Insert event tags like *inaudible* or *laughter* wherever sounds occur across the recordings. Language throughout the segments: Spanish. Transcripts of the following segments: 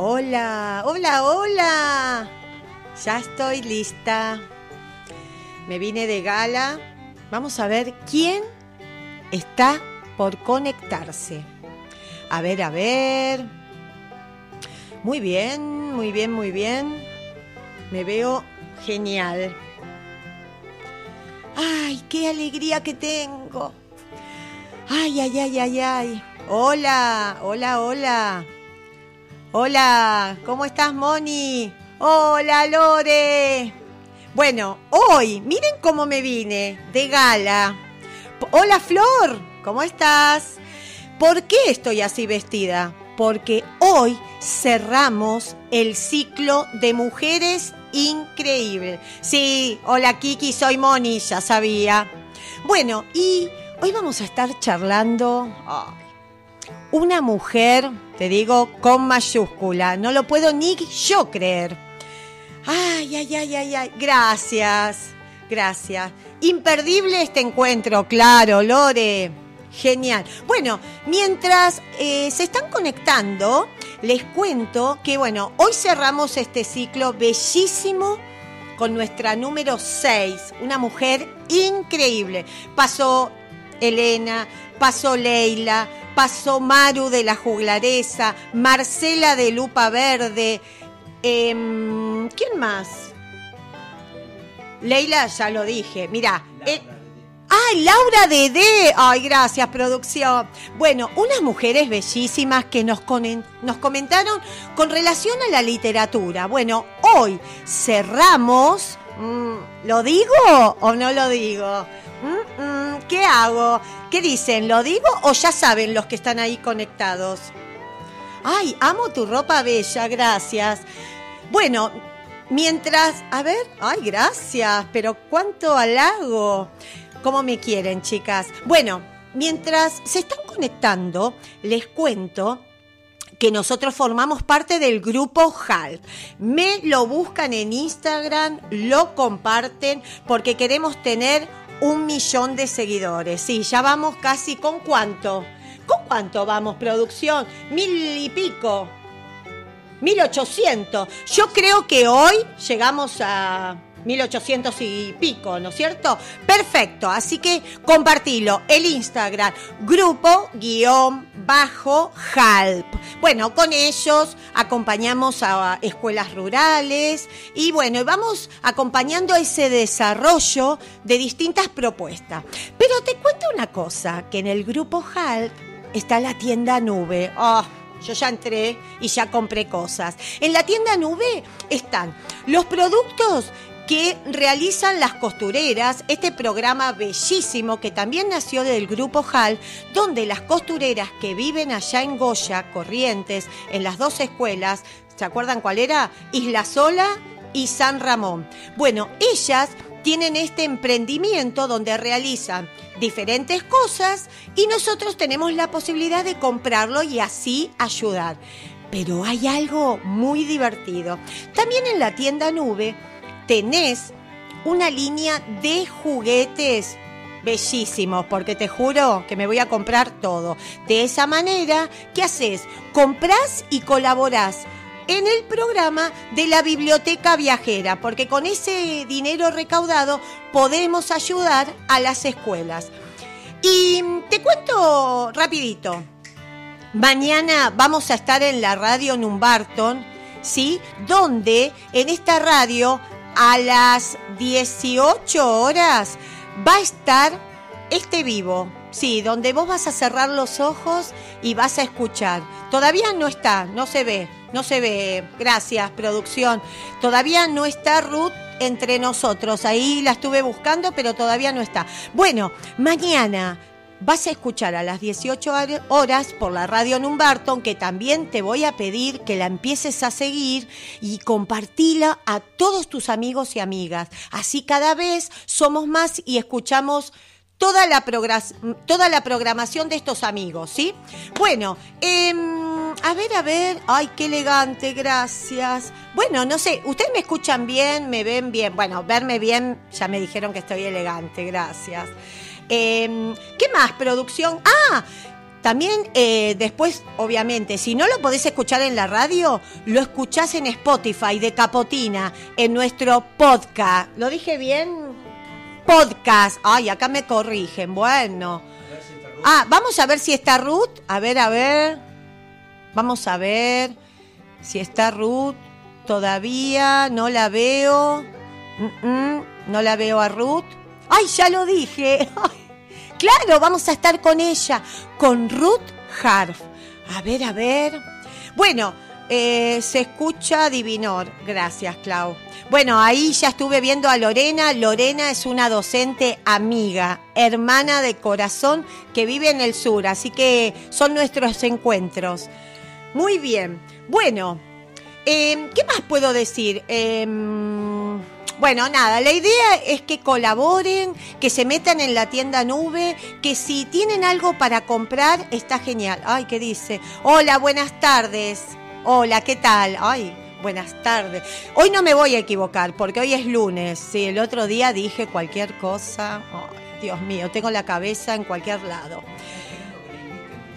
Hola, hola, hola. Ya estoy lista. Me vine de gala. Vamos a ver quién está por conectarse. A ver, a ver. Muy bien, muy bien, muy bien. Me veo genial. ¡Ay, qué alegría que tengo! ¡Ay, ay, ay, ay, ay! Hola, hola, hola. Hola, ¿cómo estás, Moni? Hola, Lore. Bueno, hoy, miren cómo me vine, de gala. Hola, Flor, ¿cómo estás? ¿Por qué estoy así vestida? Porque hoy cerramos el ciclo de mujeres increíbles. Sí, hola Kiki, soy Moni, ya sabía. Bueno, y hoy vamos a estar charlando. una mujer te digo con mayúscula, no lo puedo ni yo creer. Ay, ay, ay, ay, ay, gracias, gracias. Imperdible este encuentro, claro, Lore. Genial. Bueno, mientras eh, se están conectando, les cuento que, bueno, hoy cerramos este ciclo bellísimo con nuestra número 6, una mujer increíble. Pasó Elena, pasó Leila, pasó Maru de la Juglaresa, Marcela de Lupa Verde. Em, ¿Quién más? Leila, ya lo dije. Mira. Eh, ¡Ay, Laura Dede! ¡Ay, gracias, producción! Bueno, unas mujeres bellísimas que nos, nos comentaron con relación a la literatura. Bueno, hoy cerramos. Mm, ¿Lo digo o no lo digo? Mm, mm, ¿Qué hago? ¿Qué dicen? ¿Lo digo o ya saben los que están ahí conectados? Ay, amo tu ropa bella, gracias. Bueno, mientras, a ver, ay, gracias, pero cuánto halago. ¿Cómo me quieren, chicas? Bueno, mientras se están conectando, les cuento que nosotros formamos parte del grupo HAL. Me lo buscan en Instagram, lo comparten porque queremos tener un millón de seguidores. Sí, ya vamos casi con cuánto. ¿Con cuánto vamos, producción? Mil y pico. Mil ochocientos. Yo creo que hoy llegamos a 1800 y pico, ¿no es cierto? Perfecto, así que compartilo. El Instagram, grupo guion bajo HALP. Bueno, con ellos acompañamos a escuelas rurales y bueno, vamos acompañando ese desarrollo de distintas propuestas. Pero te cuento una cosa, que en el grupo HALP está la tienda nube. Oh, yo ya entré y ya compré cosas. En la tienda nube están los productos que realizan las costureras, este programa bellísimo que también nació del grupo HAL, donde las costureras que viven allá en Goya, Corrientes, en las dos escuelas, ¿se acuerdan cuál era? Isla Sola y San Ramón. Bueno, ellas tienen este emprendimiento donde realizan diferentes cosas y nosotros tenemos la posibilidad de comprarlo y así ayudar. Pero hay algo muy divertido. También en la tienda nube tenés una línea de juguetes bellísimos, porque te juro que me voy a comprar todo. De esa manera, ¿qué haces? Comprás y colaborás en el programa de la biblioteca viajera, porque con ese dinero recaudado podemos ayudar a las escuelas. Y te cuento rapidito. Mañana vamos a estar en la radio Numbarton, ¿sí? Donde en esta radio a las 18 horas va a estar este vivo. Sí, donde vos vas a cerrar los ojos y vas a escuchar. Todavía no está, no se ve, no se ve. Gracias, producción. Todavía no está Ruth entre nosotros. Ahí la estuve buscando, pero todavía no está. Bueno, mañana vas a escuchar a las 18 horas por la radio Numbarton, que también te voy a pedir que la empieces a seguir y compartila a todos tus amigos y amigas. Así cada vez somos más y escuchamos toda la, programación de estos amigos, ¿sí? Bueno, em, a ver, a ver, ay, qué elegante, gracias. Bueno, no sé, ¿ustedes me escuchan bien? ¿Me ven bien? Bueno, verme bien, ya me dijeron que estoy elegante, gracias. Em, ¿Qué más, producción? Ah, también eh, después, obviamente, si no lo podés escuchar en la radio, lo escuchás en Spotify de Capotina, en nuestro podcast. ¿Lo dije bien? Podcast. Ay, acá me corrigen. Bueno. Ah, vamos a ver si está Ruth. A ver, a ver. Vamos a ver si está Ruth. Todavía no la veo. Mm, mm, no la veo a Ruth. Ay, ya lo dije. *laughs* Claro, vamos a estar con ella, con Ruth Harf. A ver, a ver. Bueno, eh, se escucha Divinor. Gracias, Clau. Bueno, ahí ya estuve viendo a Lorena. Lorena es una docente amiga, hermana de corazón que vive en el sur, así que son nuestros encuentros. Muy bien. Bueno, eh, ¿qué más puedo decir? Eh, bueno, nada, la idea es que colaboren, que se metan en la tienda nube, que si tienen algo para comprar, está genial. Ay, ¿qué dice? Hola, buenas tardes. Hola, ¿qué tal? Ay, buenas tardes. Hoy no me voy a equivocar, porque hoy es lunes. Sí, el otro día dije cualquier cosa. Dios mío, tengo la cabeza en cualquier lado.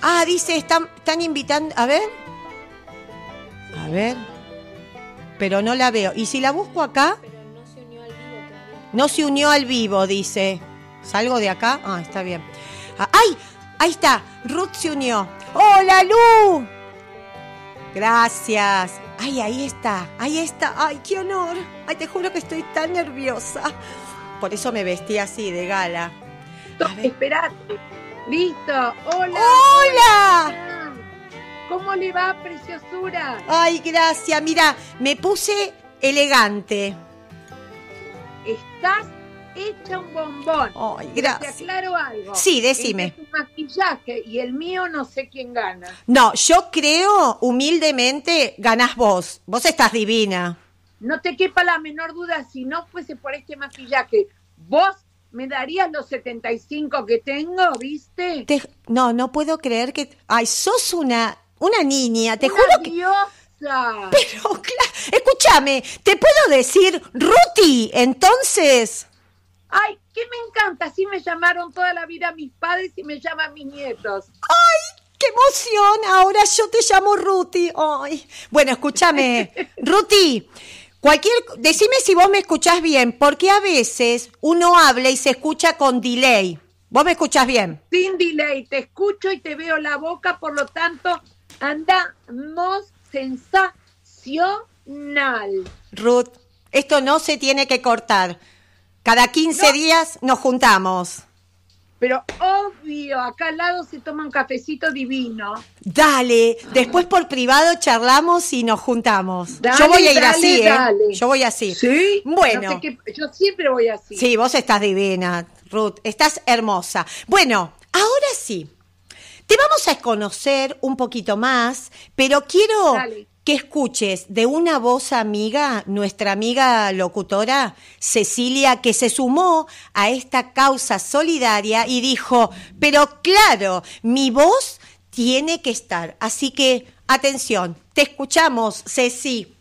Ah, dice, están, están invitando. A ver. A ver. Pero no la veo. ¿Y si la busco acá? No se unió al vivo, dice. ¿Salgo de acá? Ah, está bien. Ah, ¡Ay! Ahí está. Ruth se unió. ¡Hola, Lu! Gracias. Ay, ahí está. Ahí está. Ay, qué honor. Ay, te juro que estoy tan nerviosa. Por eso me vestí así, de gala. Esperate. Listo. Hola. ¡Hola! ¿Cómo le va, preciosura? Ay, gracias. Mira, me puse elegante estás hecha un bombón. Ay, gracias. Te aclaro algo. Sí, decime. tu maquillaje y el mío no sé quién gana. No, yo creo, humildemente, ganás vos. Vos estás divina. No te quepa la menor duda, si no fuese por este maquillaje, vos me darías los 75 que tengo, ¿viste? No, no puedo creer que... Ay, sos una, una niña, te juro que... Pero, claro, escúchame, ¿te puedo decir Ruti entonces? Ay, que me encanta, así me llamaron toda la vida mis padres y me llaman mis nietos. ¡Ay! ¡Qué emoción! Ahora yo te llamo Ruti. Ay. Bueno, escúchame, *laughs* Ruti, cualquier, decime si vos me escuchás bien, porque a veces uno habla y se escucha con delay. ¿Vos me escuchás bien? Sin delay, te escucho y te veo la boca, por lo tanto, andamos sensacional. Ruth, esto no se tiene que cortar. Cada 15 días nos juntamos. Pero obvio, acá al lado se toma un cafecito divino. Dale, después por privado charlamos y nos juntamos. yo voy a ir así, ¿eh? Yo voy así. Sí. Bueno. yo siempre voy así. Sí, vos estás divina, Ruth. Estás hermosa. Bueno, ahora sí. Te vamos a conocer un poquito más, pero quiero que escuches de una voz amiga, nuestra amiga locutora Cecilia, que se sumó a esta causa solidaria y dijo, pero claro, mi voz tiene que estar. Así que, atención, te escuchamos, Ceci.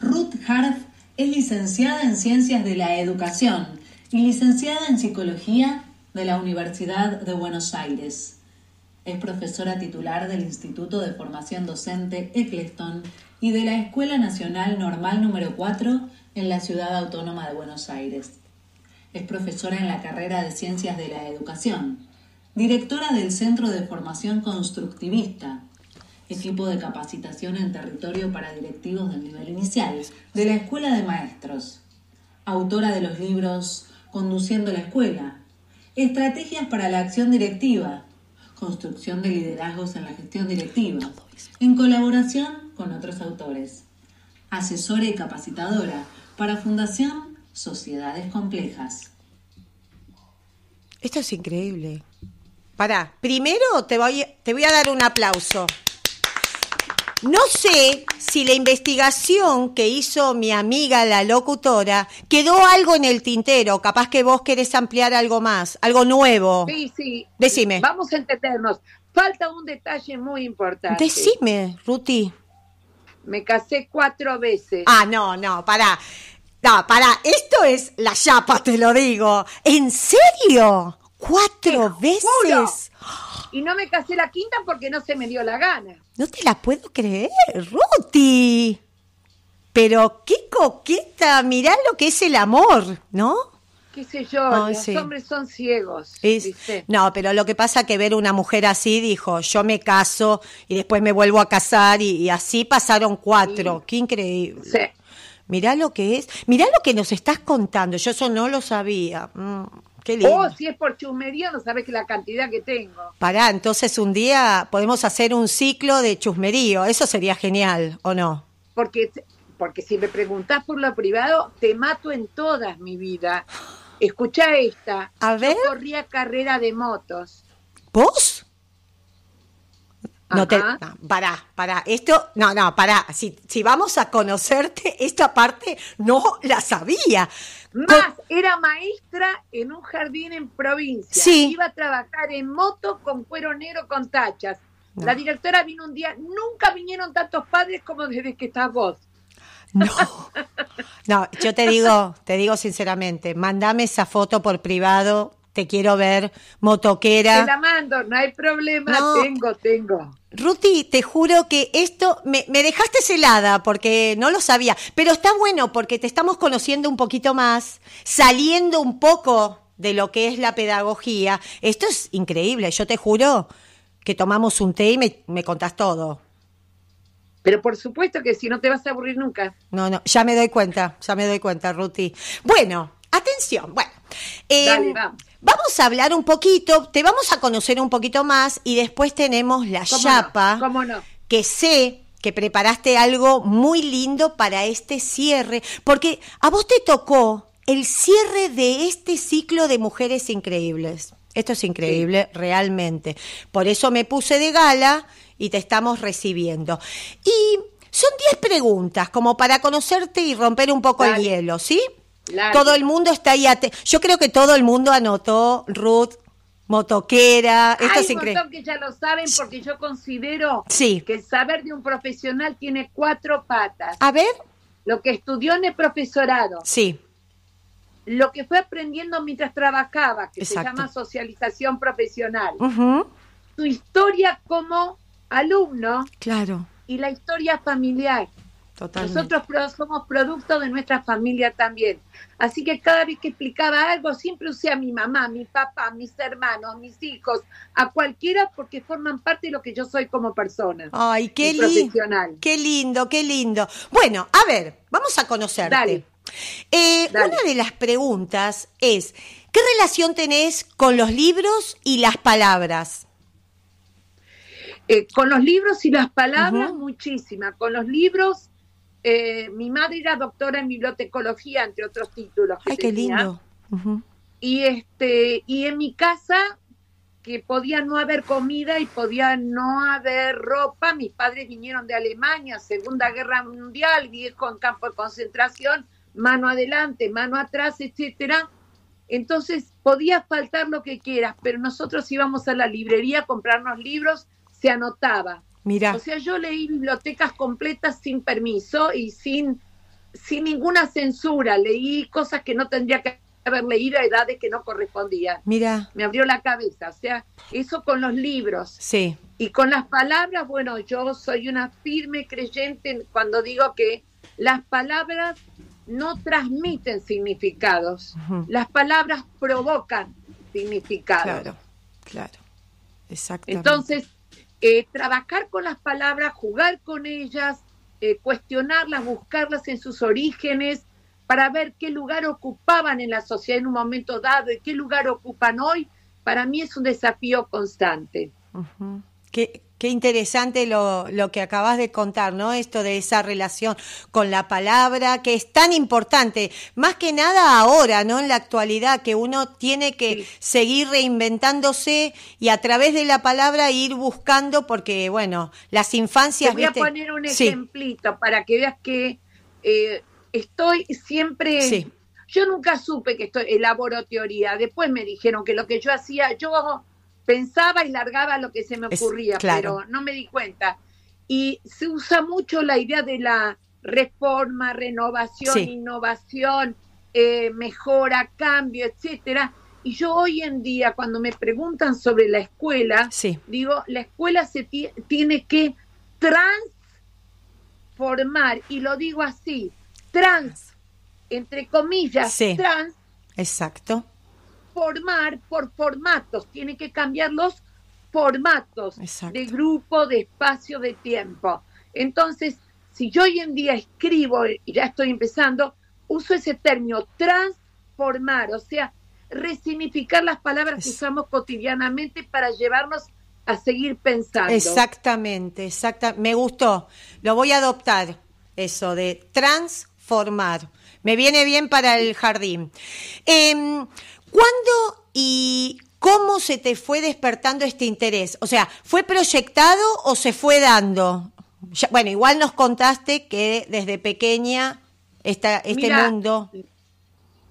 Ruth Harf es licenciada en Ciencias de la Educación y licenciada en Psicología de la Universidad de Buenos Aires. Es profesora titular del Instituto de Formación Docente Eccleston y de la Escuela Nacional Normal número 4 en la Ciudad Autónoma de Buenos Aires. Es profesora en la carrera de Ciencias de la Educación, directora del Centro de Formación Constructivista, equipo de capacitación en territorio para directivos del nivel inicial de la Escuela de Maestros, autora de los libros Conduciendo la Escuela, Estrategias para la Acción Directiva, Construcción de Liderazgos en la Gestión Directiva, en colaboración con otros autores. Asesora y capacitadora para Fundación Sociedades Complejas. Esto es increíble. Pará, primero te voy, te voy a dar un aplauso. No sé si la investigación que hizo mi amiga la locutora quedó algo en el tintero, capaz que vos querés ampliar algo más, algo nuevo. Sí, sí. Decime. Vamos a entendernos. Falta un detalle muy importante. Decime, Ruti. Me casé cuatro veces. Ah, no, no, pará. No, pará, esto es la chapa, te lo digo. ¿En serio? ¿Cuatro veces? Y no me casé la quinta porque no se me dio la gana. No te la puedo creer, Ruti. Pero qué coqueta, mirá lo que es el amor, ¿no? qué sé yo, los sí. hombres son ciegos. Es- ¿viste? no, pero lo que pasa que ver una mujer así dijo, yo me caso y después me vuelvo a casar y, y así pasaron cuatro. Qué increíble. Sí. Mirá lo que es, mirá lo que nos estás contando, yo eso no lo sabía. Mm, qué lindo. O si es por chusmería, no sabes que la cantidad que tengo. Pará, entonces un día podemos hacer un ciclo de chusmerío, eso sería genial, ¿o no? Porque, porque si me preguntás por lo privado, te mato en todas mi vida. Escucha esta. A ver. Yo corría carrera de motos. ¿Vos? No te, no, pará, pará. Esto, no, no, pará. Si, si vamos a conocerte, esta parte no la sabía. Más, era maestra en un jardín en provincia. Sí. Iba a trabajar en moto con cuero negro con tachas. No. La directora vino un día, nunca vinieron tantos padres como desde que estás vos. No. No, yo te digo, te digo sinceramente, mandame esa foto por privado, te quiero ver, Te motoquera. la mando, no hay problema, No. tengo, tengo. Ruti, te juro que esto me, me dejaste helada porque no lo sabía, pero está bueno porque te estamos conociendo un poquito más, saliendo un poco de lo que es la pedagogía. Esto es increíble, yo te juro que tomamos un té y me, me contás todo. Pero por supuesto que si no te vas a aburrir nunca. No, no, ya me doy cuenta, ya me doy cuenta, Ruti. Bueno, atención, bueno. eh, Dale, vamos. Vamos a hablar un poquito, te vamos a conocer un poquito más y después tenemos la ¿Cómo chapa, no? ¿Cómo no? que sé que preparaste algo muy lindo para este cierre, porque a vos te tocó el cierre de este ciclo de mujeres increíbles. Esto es increíble, realmente. Por eso me puse de gala y te estamos recibiendo. Y son 10 preguntas, como para conocerte y romper un poco el hielo, ¿sí? Todo el mundo está ahí. Yo creo que todo el mundo anotó Ruth, motoquera. Esto Hay es increíble. que ya lo saben porque yo considero Sí. que el saber de un profesional tiene cuatro patas. A ver, Lo que estudió en el profesorado, sí. lo que fue aprendiendo mientras trabajaba, que Exacto. se llama socialización profesional, Ujú, su historia como alumno Claro, y la historia familiar. Totalmente. Nosotros somos producto de nuestra familia también. Así que cada vez que explicaba algo, siempre usé a mi mamá, mi papá, mis hermanos, mis hijos, a cualquiera porque forman parte de lo que yo soy como persona. Ay, qué lindo. Qué lindo, qué lindo. Bueno, a ver, vamos a conocerte. Dale. Eh, Dale. Una de las preguntas es, ¿qué relación tenés con los libros y las palabras? Eh, con los libros y las palabras, Ujú. muchísima. Con los libros, eh, mi madre era doctora en bibliotecología, entre otros títulos. que Ay, qué tenía. lindo. Y este, y en mi casa, que podía no haber comida y podía no haber ropa, mis padres vinieron de Alemania, Segunda Guerra Mundial, viejo en campo de concentración, mano adelante, mano atrás, etcétera. Entonces podía faltar lo que quieras, pero nosotros íbamos a la librería a comprarnos libros, se anotaba. Mira, O sea, yo leí bibliotecas completas sin permiso y sin, sin ninguna censura. Leí cosas que no tendría que haber leído a edades que no correspondían. mira, Me abrió la cabeza. O sea, eso con los libros. sí, Y con las palabras, bueno, yo soy una firme creyente en- cuando digo que las palabras no transmiten significados. Las palabras provocan significados. claro, claro, exactamente. Entonces, eh, trabajar con las palabras, jugar con ellas, eh, cuestionarlas, buscarlas en sus orígenes, para ver qué lugar ocupaban en la sociedad en un momento dado y qué lugar ocupan hoy, para mí es un desafío constante. Qué, qué interesante lo, lo que acabas de contar, ¿no? Esto de esa relación con la palabra, que es tan importante, más que nada ahora, ¿no? En la actualidad, que uno tiene que Sí. seguir reinventándose y a través de la palabra ir buscando, porque, bueno, las Te infancias... voy a ¿viste? poner un Sí. ejemplito para que veas que eh, estoy siempre... Sí. Yo nunca supe que esto elaboro teoría. Después me dijeron que lo que yo hacía, yo pensaba y largaba lo que se me Es- ocurría, claro. pero no me di cuenta. Y se usa mucho la idea de la reforma, renovación, Sí. innovación, eh, mejora, cambio, etcétera. Y yo hoy en día, cuando me preguntan sobre la escuela, Sí. digo, la escuela se ti- tiene que transformar, y lo digo así, trans, entre comillas, Sí. trans, Exacto. Formar por formatos, tiene que cambiar los formatos Exacto. de grupo, de espacio, de tiempo. Entonces, si yo hoy en día escribo, y ya estoy empezando, uso ese término transformar, o sea, resignificar las palabras que usamos cotidianamente para llevarnos a seguir pensando. Exactamente, exacta. Me gustó. Lo voy a adoptar, eso de transformar. Me viene bien para el jardín. Em, ¿Cuándo y cómo se te fue despertando este interés? O sea, ¿fue proyectado o se fue dando? Ya- bueno, igual nos contaste que desde pequeña esta, este Mira, mundo.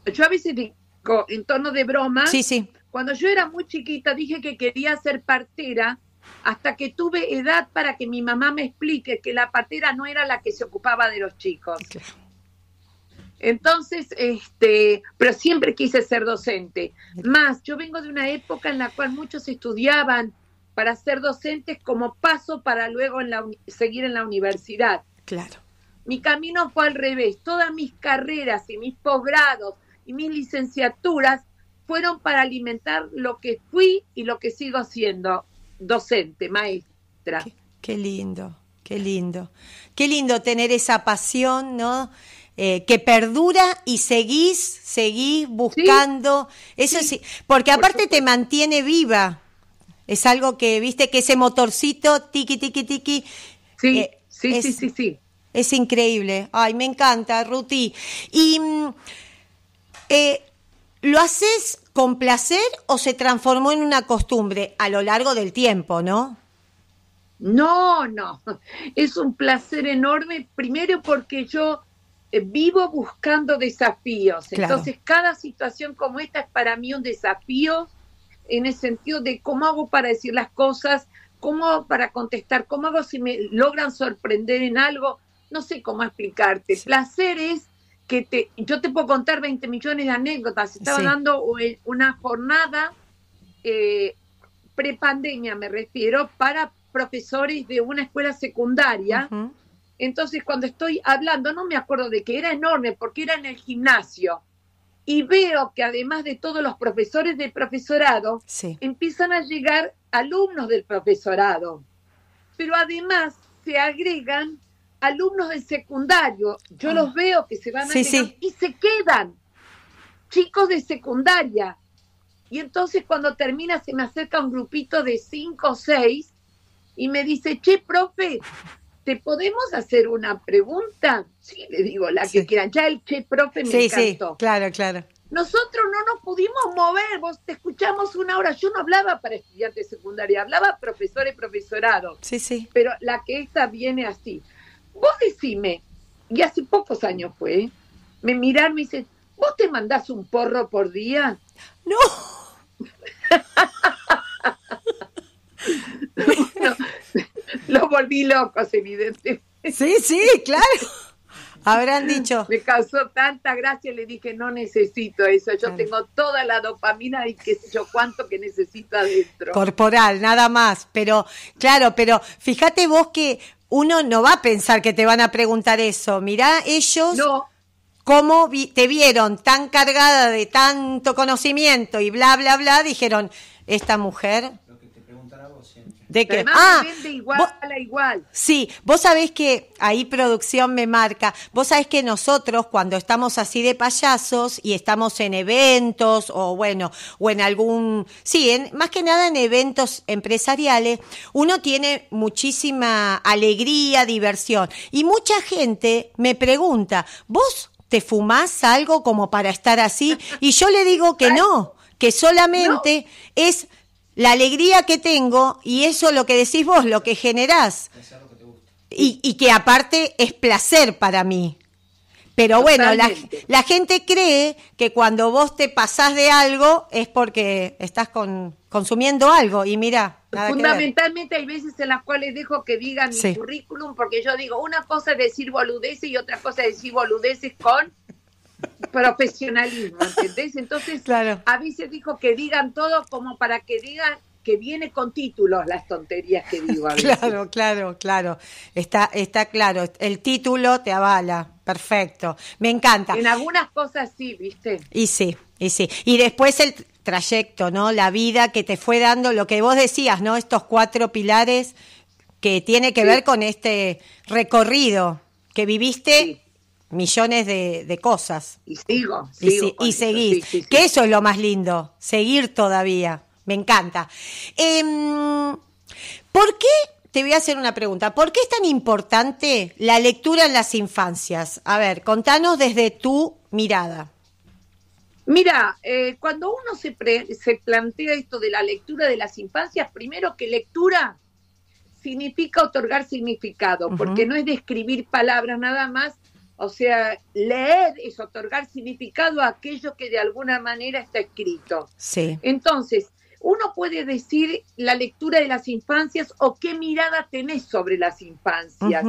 Yo a veces digo, en tono de broma, Sí, sí. Cuando yo era muy chiquita dije que quería ser partera hasta que tuve edad para que mi mamá me explique que la partera no era la que se ocupaba de los chicos. Entonces, este, pero siempre quise ser docente. Más, yo vengo de una época en la cual muchos estudiaban para ser docentes como paso para luego en la seguir en la universidad. Claro. Mi camino fue al revés. Todas mis carreras y mis posgrados y mis licenciaturas fueron para alimentar lo que fui y lo que sigo siendo, docente, maestra. Qué, qué lindo, qué lindo. Qué lindo tener esa pasión, ¿no? Eh, que perdura y seguís, seguís buscando. Eso sí, porque por aparte te mantiene viva. Es algo que, viste, que ese motorcito, tiqui, tiqui, tiqui. Sí, eh, sí, es- sí, sí, sí. Es increíble. Ay, me encanta, Ruti. Y mm, eh, ¿lo haces con placer o se transformó en una costumbre a lo largo del tiempo, no? No, no. Es un placer enorme, primero porque yo vivo buscando desafíos. Claro. Entonces, cada situación como esta es para mí un desafío en el sentido de cómo hago para decir las cosas, cómo hago para contestar, cómo hago si me logran sorprender en algo. No sé cómo explicarte. Sí. Placer es que te, yo te puedo contar 20 millones de anécdotas. Estaba Sí. dando eh, una jornada eh, prepandemia, me refiero, para profesores de una escuela secundaria. Entonces, cuando estoy hablando, no me acuerdo de que era enorme, porque era en el gimnasio. Y veo que además de todos los profesores del profesorado, Sí. empiezan a llegar alumnos del profesorado. Pero además se agregan alumnos del secundario. Yo Ah. los veo que se van Sí, agregando sí. y se quedan chicos de secundaria. Y entonces cuando termina se me acerca un grupito de cinco o seis y me dice, che, profe, ¿te podemos hacer una pregunta? Sí, le digo, la que Sí. quieran. Ya el che, profe me Sí, sí, encantó. claro, claro. Nosotros no nos pudimos mover, vos te escuchamos una hora. Yo no hablaba para estudiantes secundarios, hablaba profesores, profesorado. Sí, sí. Pero la que esta viene así. Vos decime, y hace pocos años fue, me miraron y me dicen, ¿vos te mandás un porro por día? No. *laughs* *laughs* *laughs* Los volví locos, evidentemente. Sí, sí, claro. *laughs* Habrán dicho. Me causó tanta gracia, le dije, no necesito eso, yo Claro. tengo toda la dopamina y qué sé yo cuánto que necesito adentro. corporal, nada más. Pero, claro, pero fíjate vos que uno no va a pensar que te van a preguntar eso. Mirá ellos No, cómo vi- te vieron tan cargada de tanto conocimiento y bla, bla, bla, dijeron, esta mujer, Lo que te preguntará vos siempre. ¿De además Ah, vende igual vos- a igual. Sí, vos sabés que ahí producción me marca, vos sabés que nosotros cuando estamos así de payasos y estamos en eventos o bueno, o en algún, sí, en, más que nada en eventos empresariales, uno tiene muchísima alegría, diversión y mucha gente me pregunta, ¿vos te fumás algo como para estar así? Y yo le digo que no, que solamente es la alegría que tengo y eso lo que decís vos, lo que generás. Hacer lo que te gusta. Y, y que aparte es placer para mí. Pero bueno, la, la gente cree que cuando vos te pasás de algo es porque estás con, consumiendo algo. Y mira, nada. Fundamentalmente hay veces en las cuales dejo que digan Sí. mi currículum porque yo digo, una cosa es decir boludeces y otra cosa es decir boludeces con profesionalismo, ¿entendés? Entonces, Claro. a veces dijo que digan todo como para que digan que viene con títulos las tonterías que digo a veces. Claro, claro, claro. Está, está claro. El título te avala. Perfecto. Me encanta. En algunas cosas sí, ¿viste? Y sí, y sí. Y después el trayecto, ¿no? La vida que te fue dando, lo que vos decías, ¿no? Estos cuatro pilares que tiene que Sí. ver con este recorrido que viviste Sí. Millones de, de cosas. Y sigo, Y, sigo si- y eso, seguís. sí, sí, sí. Que eso es lo más lindo, seguir todavía. Me encanta. Em, ¿Por qué? Te voy a hacer una pregunta. ¿Por qué es tan importante la lectura en las infancias? A ver, contanos desde tu mirada. Mira, eh, cuando uno se, pre- se plantea esto de la lectura de las infancias, primero que lectura significa otorgar significado, porque no es describir palabras nada más, o sea, leer es otorgar significado a aquello que de alguna manera está escrito. Sí. Entonces, uno puede decir la lectura de las infancias o qué mirada tenés sobre las infancias.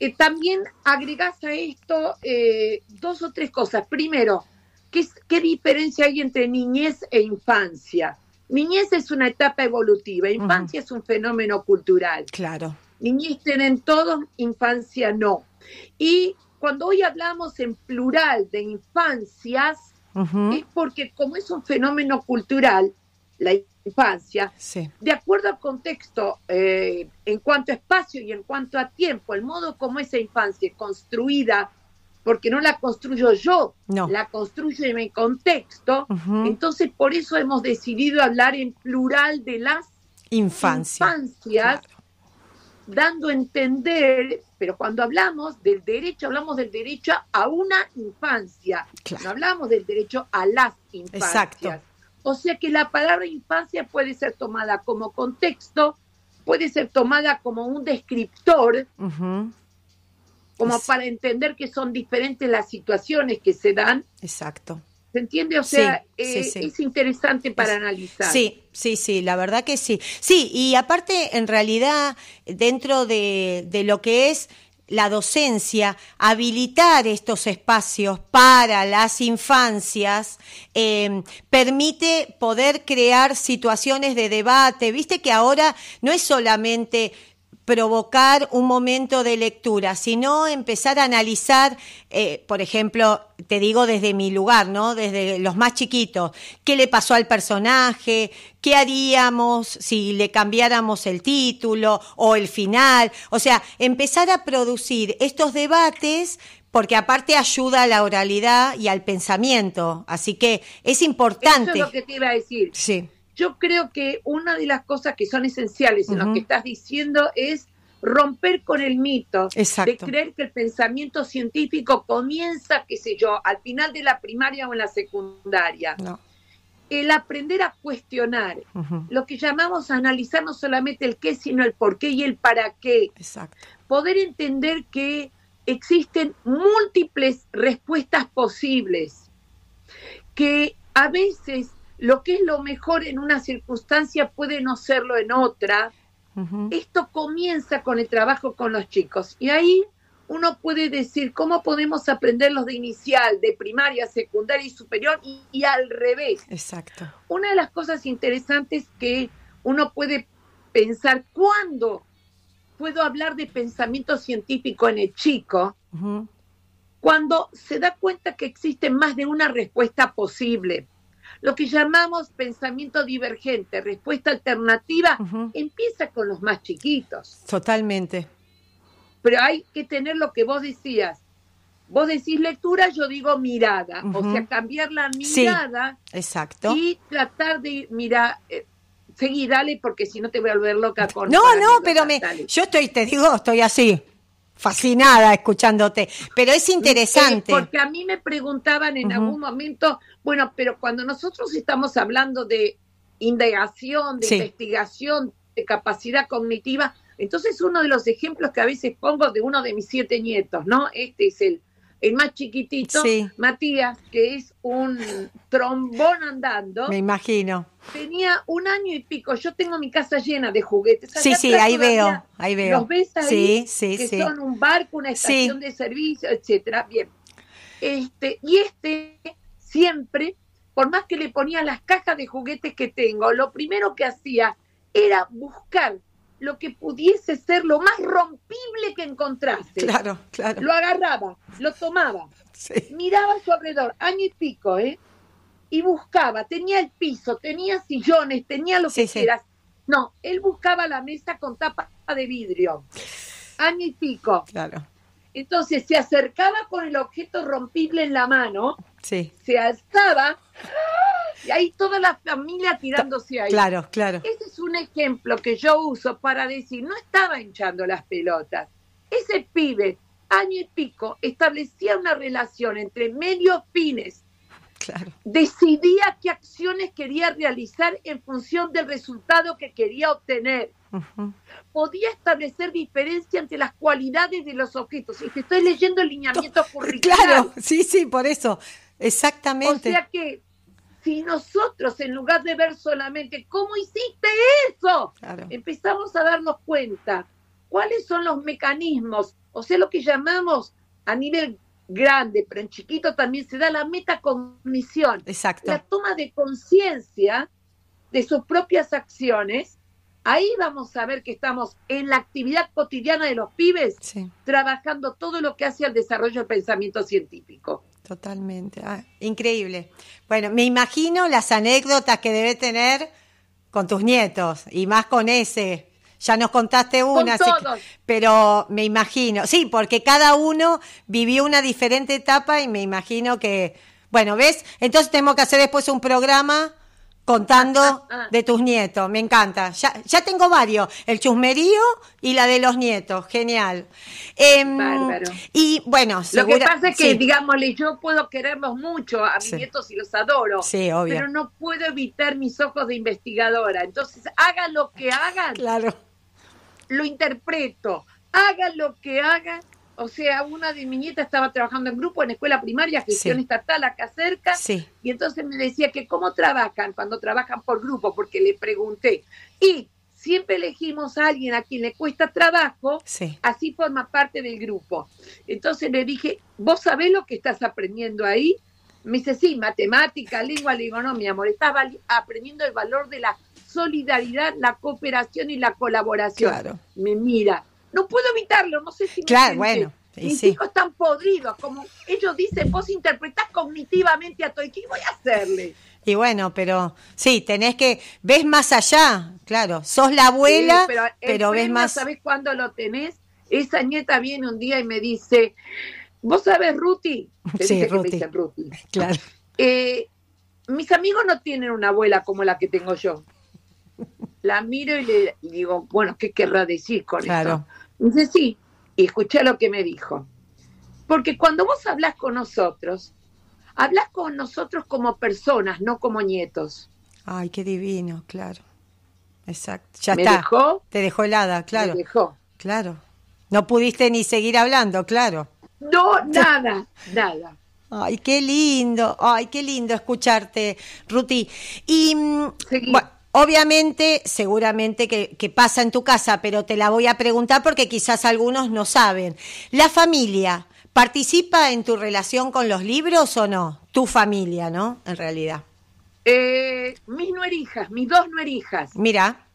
Eh, también agregás a esto eh, dos o tres cosas. Primero, ¿qué, es- ¿qué diferencia hay entre niñez e infancia? Niñez es una etapa evolutiva, infancia es un fenómeno cultural. Claro. Niñez tienen todos, infancia no. Y cuando hoy hablamos en plural de infancias, es porque como es un fenómeno cultural, la infancia, Sí. de acuerdo al contexto, eh, en cuanto a espacio y en cuanto a tiempo, el modo como esa infancia es construida, porque no la construyo yo, No. la construyo en mi contexto, entonces por eso hemos decidido hablar en plural de las Infancia. infancias, Claro. dando a entender, pero cuando hablamos del derecho, hablamos del derecho a una infancia, Claro. no hablamos del derecho a las infancias. Exacto. O sea que la palabra infancia puede ser tomada como contexto, puede ser tomada como un descriptor, como Es- para entender que son diferentes las situaciones que se dan. Exacto. ¿Se entiende? O sea, Sí, sí, eh, sí. es interesante para Es- analizar. Sí, sí, sí, la verdad que sí. Sí, y aparte, en realidad, dentro de, de lo que es la docencia, habilitar estos espacios para las infancias eh, permite poder crear situaciones de debate. Viste que ahora no es solamente provocar un momento de lectura, sino empezar a analizar, eh, por ejemplo, te digo desde mi lugar, ¿no? Desde los más chiquitos, qué le pasó al personaje, qué haríamos si le cambiáramos el título o el final, o sea, empezar a producir estos debates porque aparte ayuda a la oralidad y al pensamiento, así que es Eso importante. es lo que te iba a decir. Sí, Yo creo que una de las cosas que son esenciales en lo que estás diciendo es romper con el mito de creer que el pensamiento científico comienza, qué sé yo, al final de la primaria o en la secundaria. no. El aprender a cuestionar, lo que llamamos analizar no solamente el qué, sino el por qué y el para qué. Exacto. Poder entender que existen múltiples respuestas posibles, que a veces lo que es lo mejor en una circunstancia puede no serlo en otra. Esto comienza con el trabajo con los chicos y ahí uno puede decir cómo podemos aprenderlos de inicial, de primaria, secundaria y superior y, y al revés. Exacto. Una de las cosas interesantes que uno puede pensar cuándo puedo hablar de pensamiento científico en el chico, cuando se da cuenta que existe más de una respuesta posible. Lo que llamamos pensamiento divergente, respuesta alternativa, empieza con los más chiquitos. Totalmente. Pero hay que tener lo que vos decías. Vos decís lectura, yo digo mirada. O sea, cambiar la Sí. mirada Exacto. y tratar de, mira, eh, seguí, dale, porque si no te voy a volver loca con... No, no, pero me, yo estoy, te digo, estoy así, fascinada escuchándote. Pero es interesante. Eh, porque a mí me preguntaban en algún momento, bueno, pero cuando nosotros estamos hablando de indagación, de Sí. investigación, de capacidad cognitiva, entonces uno de los ejemplos que a veces pongo de uno de mis siete nietos, ¿no? Este es el, el más chiquitito, Sí. Matías, que es un trombón andando, Me imagino. tenía un año y pico, yo tengo mi casa llena de juguetes. Sí, sí, ahí veo, ahí veo. ¿Los ves ahí? Sí, sí, que sí. son un barco, una estación de servicio, etcétera. Bien. Este, y este siempre, por más que le ponía las cajas de juguetes que tengo, lo primero que hacía era buscar lo que pudiese ser lo más rompible que encontrase. Claro, claro. Lo agarraba, lo tomaba, Sí. miraba a su alrededor, año y pico, ¿eh? Y buscaba, tenía el piso, tenía sillones, tenía lo Sí, que sí. quieras. No, él buscaba la mesa con tapa de vidrio, año y pico. Claro. Entonces se acercaba con el objeto rompible en la mano, Sí. se alzaba y ahí toda la familia tirándose ahí. Claro, claro. Ese es un ejemplo que yo uso para decir, no estaba hinchando las pelotas. Ese pibe, año y pico, establecía una relación entre medios fines, Claro. decidía qué acciones quería realizar en función del resultado que quería obtener. Podía establecer diferencia entre las cualidades de los objetos. Y te estoy leyendo el lineamiento *laughs* curricular. Claro, sí, sí, por eso. O Exactamente. sea que si nosotros, en lugar de ver solamente cómo hiciste eso, Claro. empezamos a darnos cuenta cuáles son los mecanismos, o sea, lo que llamamos a nivel grande, pero en chiquito también se da la metacognición, Exacto. la toma de conciencia de sus propias acciones. Ahí vamos a ver que estamos en la actividad cotidiana de los pibes, Sí, trabajando todo lo que hace al desarrollo del pensamiento científico. Totalmente. Ah, increíble. Bueno, me imagino las anécdotas que debe tener con tus nietos y más con ese. Ya nos contaste una, que- pero me imagino, sí, porque cada uno vivió una diferente etapa y me imagino que, bueno, ¿ves? Entonces tenemos que hacer después un programa contando Ah. de tus nietos, me encanta. Ya, ya tengo varios, el chusmerío y la de los nietos, genial. Em, Bárbaro. Y bueno, Lo que pasa es que, sí, digámosle, yo puedo quererlos mucho a mis Sí. nietos y los adoro, Sí, obvio. pero no puedo evitar mis ojos de investigadora. Entonces, hagan lo que hagan, Claro, lo interpreto. Hagan lo que hagan. O sea, una de mis nietas estaba trabajando en grupo en escuela primaria, gestión Sí. estatal acá cerca, sí, y entonces me decía que cómo trabajan cuando trabajan por grupo, porque le pregunté. Y siempre elegimos a alguien a quien le cuesta trabajo sí, así forma parte del grupo. Entonces le dije, ¿vos sabés lo que estás aprendiendo ahí? Me dice, sí, matemática, lengua, le digo, no, mi amor, estás aprendiendo el valor de la solidaridad, la cooperación y la colaboración. claro. Me mira, no puedo evitarlo, no sé si me Claro, bueno, y Mis sí. hijos están podridos, como ellos dicen, vos interpretás cognitivamente a todo, ¿y qué voy a hacerle? Y bueno, pero sí, tenés que, ves más allá, claro, sos la abuela, Sí, pero, ves más... ¿Sabés cuándo lo tenés? Esa nieta viene un día y me dice, ¿vos sabés, Ruti? Te Sí, dice que me Ruti. dicen Ruti. *laughs* Claro, Eh, mis amigos no tienen una abuela como la que tengo yo. La miro y le digo, bueno, ¿qué querrá decir con Claro. esto? Dice, sí, y escuché lo que me dijo. Porque cuando vos hablas con nosotros, hablas con nosotros como personas, no como nietos. ay, qué divino, claro, exacto, ya me está, dejó, te dejó helada, claro, me dejó. claro, no pudiste ni seguir hablando, claro. No, nada, nada. Ay, qué lindo, ay, qué lindo escucharte, Ruti. Y mm, Seguí. bueno, obviamente, seguramente que, que pasa en tu casa, pero te la voy a preguntar porque quizás algunos no saben. ¿La familia participa en tu relación con los libros o no? Tu familia, ¿no? En realidad. Eh, mis nuerijas, mis dos nuerijas, Mira,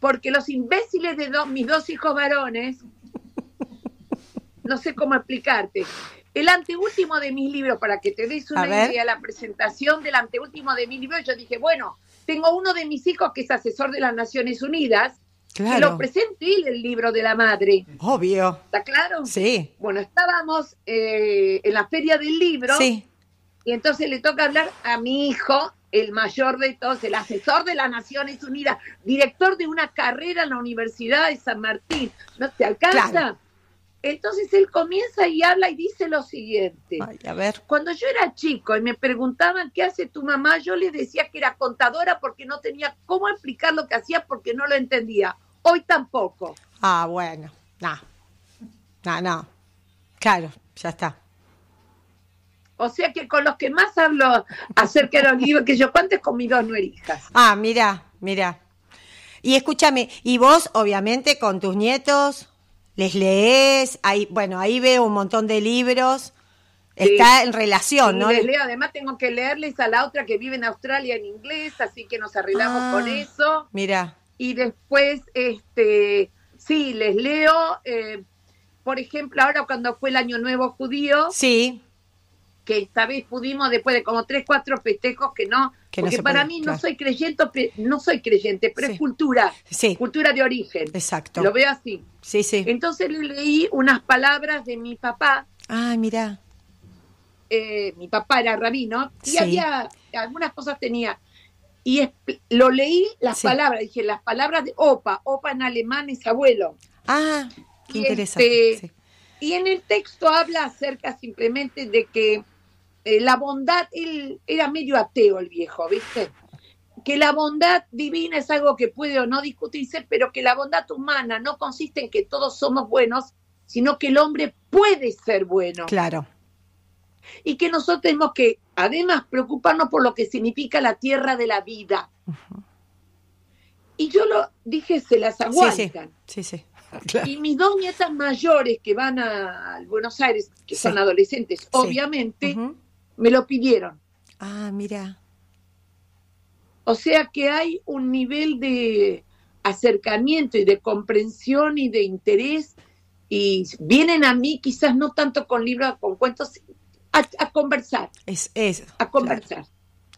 porque los imbéciles de mis dos hijos varones, *laughs* no sé cómo explicarte. El anteúltimo de mis libros, para que te des una idea, la presentación del anteúltimo de mis libros, yo dije, bueno, tengo uno de mis hijos que es asesor de las Naciones Unidas, que claro, lo presente él el libro de la madre. obvio, ¿Está claro? sí, Bueno, estábamos eh, en la feria del libro. sí, Y entonces le toca hablar a mi hijo, el mayor de todos, el asesor de las Naciones Unidas, director de una carrera en la Universidad de San Martín. ¿No te alcanza? Claro. Entonces él comienza y habla y dice lo siguiente. Ay, a ver, Cuando yo era chico y me preguntaban qué hace tu mamá, yo les decía que era contadora porque no tenía cómo explicar lo que hacía porque no lo entendía. Hoy tampoco. ah, bueno, no, no, no, claro, ya está. O sea que con los que más hablo acerca de los libros que yo cuento es con mis dos nuerijas. Ah, mira, mira. Y escúchame, y vos, obviamente, con tus nietos, les lees, ahí, bueno, ahí veo un montón de libros. está en relación, ¿no? les leo, además tengo que leerles a la otra que vive en Australia en inglés, así que nos arreglamos Ah. con eso. Mira, Y después, este, sí, les leo, eh, por ejemplo, ahora cuando fue el Año Nuevo Judío, sí, que esta vez pudimos, después de como tres, cuatro festejos, que no, Que porque para puede, mí claro. no soy creyente, no soy creyente, pero Sí. es cultura, sí, cultura de origen. exacto. Lo veo así. Sí, sí. Entonces le leí unas palabras de mi papá, Ah, mira, eh, mi papá era rabino, y Sí. había algunas cosas tenía. Y lo leí las palabras, dije las palabras de Opa, Opa en alemán es abuelo. ah, qué Y interesante. este-. Y en el texto habla acerca simplemente de que eh, la bondad, él era medio ateo el viejo, ¿viste? Que la bondad divina es algo que puede o no discutirse, pero que la bondad humana no consiste en que todos somos buenos, sino que el hombre puede ser bueno. Claro, Y que nosotros tenemos que, además, preocuparnos por lo que significa la tierra de la vida. Y yo lo dije, se las aguantan. sí, sí, sí. *laughs* Claro. Y mis dos nietas mayores que van a, Buenos Aires, que Sí. son adolescentes, obviamente. Me lo pidieron. Ah, mira, O sea que hay un nivel de acercamiento y de comprensión y de interés y vienen a mí quizás no tanto con libros, con cuentos, a, a conversar, es, es, a conversar.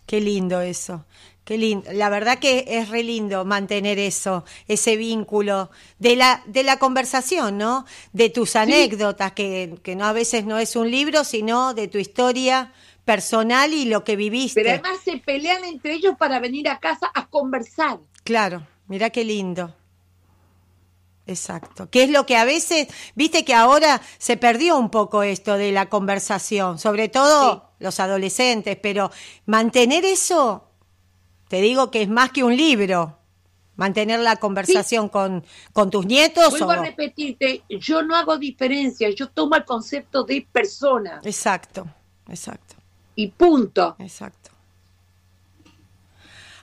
Qué lindo eso. Qué lindo. La verdad que es re lindo mantener eso, ese vínculo de la, de la conversación, ¿no? De tus anécdotas, que, que no a veces no es un libro, sino de tu historia personal y lo que viviste. Pero además se pelean entre ellos para venir a casa a conversar. Claro, mira qué lindo. Exacto. Que es lo que a veces, viste que ahora se perdió un poco esto de la conversación, sobre todo los adolescentes, pero mantener eso, te digo que es más que un libro. Mantener la conversación con, con tus nietos. Vuelvo o- a repetirte, yo no hago diferencia, yo tomo el concepto de persona Exacto, exacto, y punto. exacto.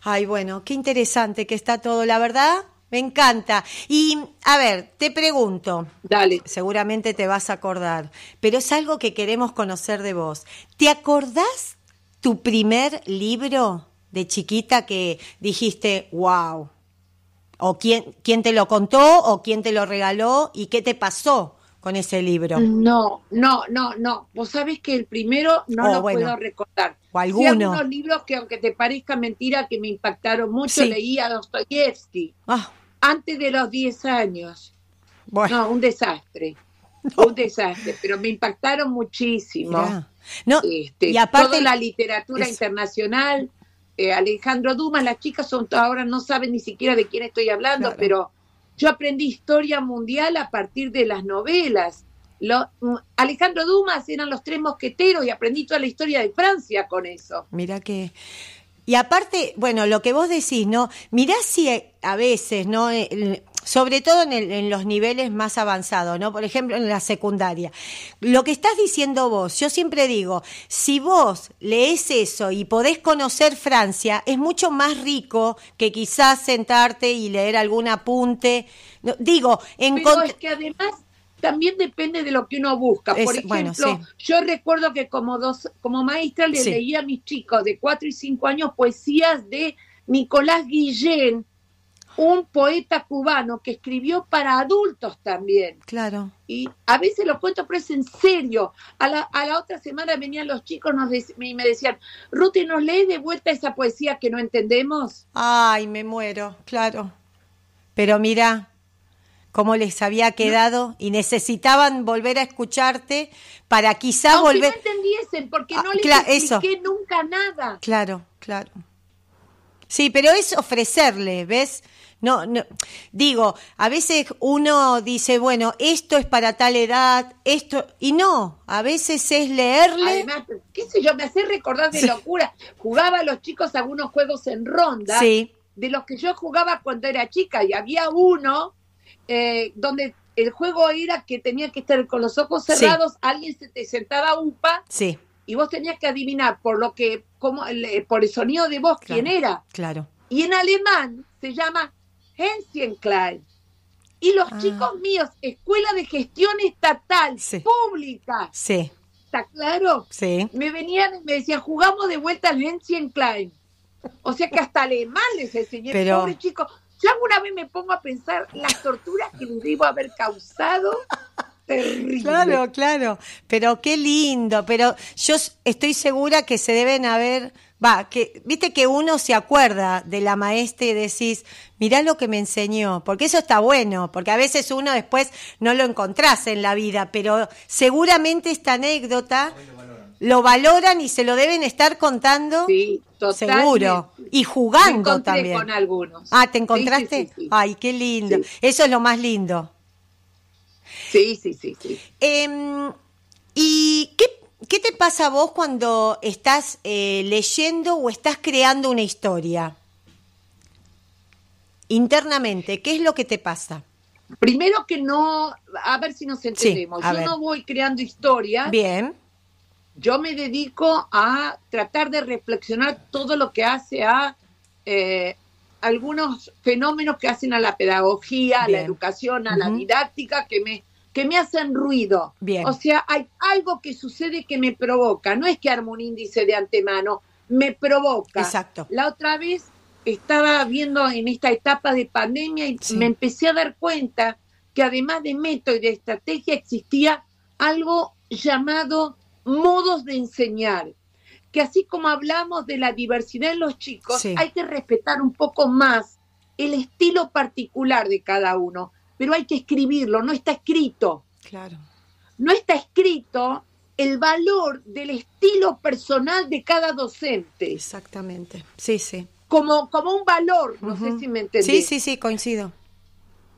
Ay, bueno, qué interesante que está todo, la verdad, me encanta. Y, a ver, te pregunto, Dale. seguramente te vas a acordar, pero es algo que queremos conocer de vos. ¿Te acordás tu primer libro de chiquita que dijiste, wow? ¿O quién, quién te lo contó o quién te lo regaló y qué te pasó con ese libro? No, no, no, no. Vos sabés que el primero no Oh, lo bueno. puedo recordar. O Sí, alguno. algunos libros que aunque te parezca mentira que me impactaron mucho, Sí. leí a Dostoyevsky Ah, antes de los 10 años. bueno, No, un desastre. *laughs* Un desastre, pero me impactaron muchísimo. mirá. No, Este, y aparte toda la literatura internacional, eh, Alejandro Dumas, las chicas son ahora no saben ni siquiera de quién estoy hablando, Claro. pero yo aprendí historia mundial a partir de las novelas. Lo- mm, Alejandro Dumas eran los tres mosqueteros y aprendí toda la historia de Francia con eso. Mira que. Y aparte, bueno, lo que vos decís, ¿no? Mirá si a veces, ¿no? Sobre todo en, el- en los niveles más avanzados, ¿no? Por ejemplo, en la secundaria. Lo que estás diciendo vos, yo siempre digo, si vos lees eso y podés conocer Francia, es mucho más rico que quizás sentarte y leer algún apunte. No, digo, Pero encont- es que además también depende de lo que uno busca. Por Es- bueno, ejemplo, sí. yo recuerdo que como dos, como maestra le Sí. leía a mis chicos de 4 y 5 años poesías de Nicolás Guillén, un poeta cubano que escribió para adultos también. Claro. Y a veces lo cuento, pero es en serio. A la, a la otra semana venían los chicos nos y me decían, Ruti, ¿nos lees de vuelta esa poesía que no entendemos? Ay, me muero, claro. Pero mira cómo les había quedado y necesitaban volver a escucharte para quizá Aunque volver. no entendiesen, porque Ah, no les expliqué eso. nunca nada. Claro, claro. Sí, pero es ofrecerle, ¿ves? No, no, digo, a veces uno dice, bueno, esto es para tal edad, esto, y no, a veces es leerle. Además, qué sé yo, me hace recordar de Sí. locura. Jugaba a los chicos algunos juegos en ronda, Sí, de los que yo jugaba cuando era chica, y había uno eh, donde el juego era que tenía que estar con los ojos Sí. cerrados, alguien se te sentaba upa sí, y vos tenías que adivinar por lo que, como, el- por el sonido de voz quién era. claro. Y en alemán se llama Hänschenklein. Y los Ah. chicos míos, Escuela de Gestión Estatal, Sí. pública, Sí, ¿está claro? Sí. Me venían y me decían, jugamos de vuelta al Ancient Klein. O sea que hasta alemán les enseñé, Pero- pobre chico. Ya alguna vez me pongo a pensar las torturas que les debo haber causado. Terrible. Claro, claro. Pero qué lindo. Pero yo estoy segura que se deben haber. Va, que viste que uno se acuerda de la maestra y decís, mirá lo que me enseñó, porque eso está bueno, porque a veces uno después no lo encontrás en la vida, pero seguramente esta anécdota lo valoran y se lo deben estar contando Sí, totalmente. seguro y jugando también. con algunos. Ah, ¿te encontraste? Sí, sí, sí. Ay, qué lindo. Eso es lo más lindo. sí, sí, sí, sí. Em, ¿Y qué, qué te pasa a vos cuando estás eh, leyendo o estás creando una historia? Internamente, ¿qué es lo que te pasa? Primero que no, a ver si nos entendemos. Yo ver. no voy creando historia. Bien, Yo me dedico a tratar de reflexionar todo lo que hace a eh, algunos fenómenos que hacen a la pedagogía, a la educación, a la didáctica, que me, que me hacen ruido. Bien. O sea, hay algo que sucede que me provoca. No es que armo un índice de antemano, me provoca. exacto. La otra vez estaba viendo en esta etapa de pandemia y Sí. me empecé a dar cuenta que además de método y de estrategia existía algo llamado modos de enseñar. Que así como hablamos de la diversidad en los chicos, Sí. hay que respetar un poco más el estilo particular de cada uno, pero hay que escribirlo, no está escrito Claro. no está escrito el valor del estilo personal de cada docente, Exactamente. Sí, sí. como, como un valor, no sé si me entendés. Sí, sí, sí, coincido.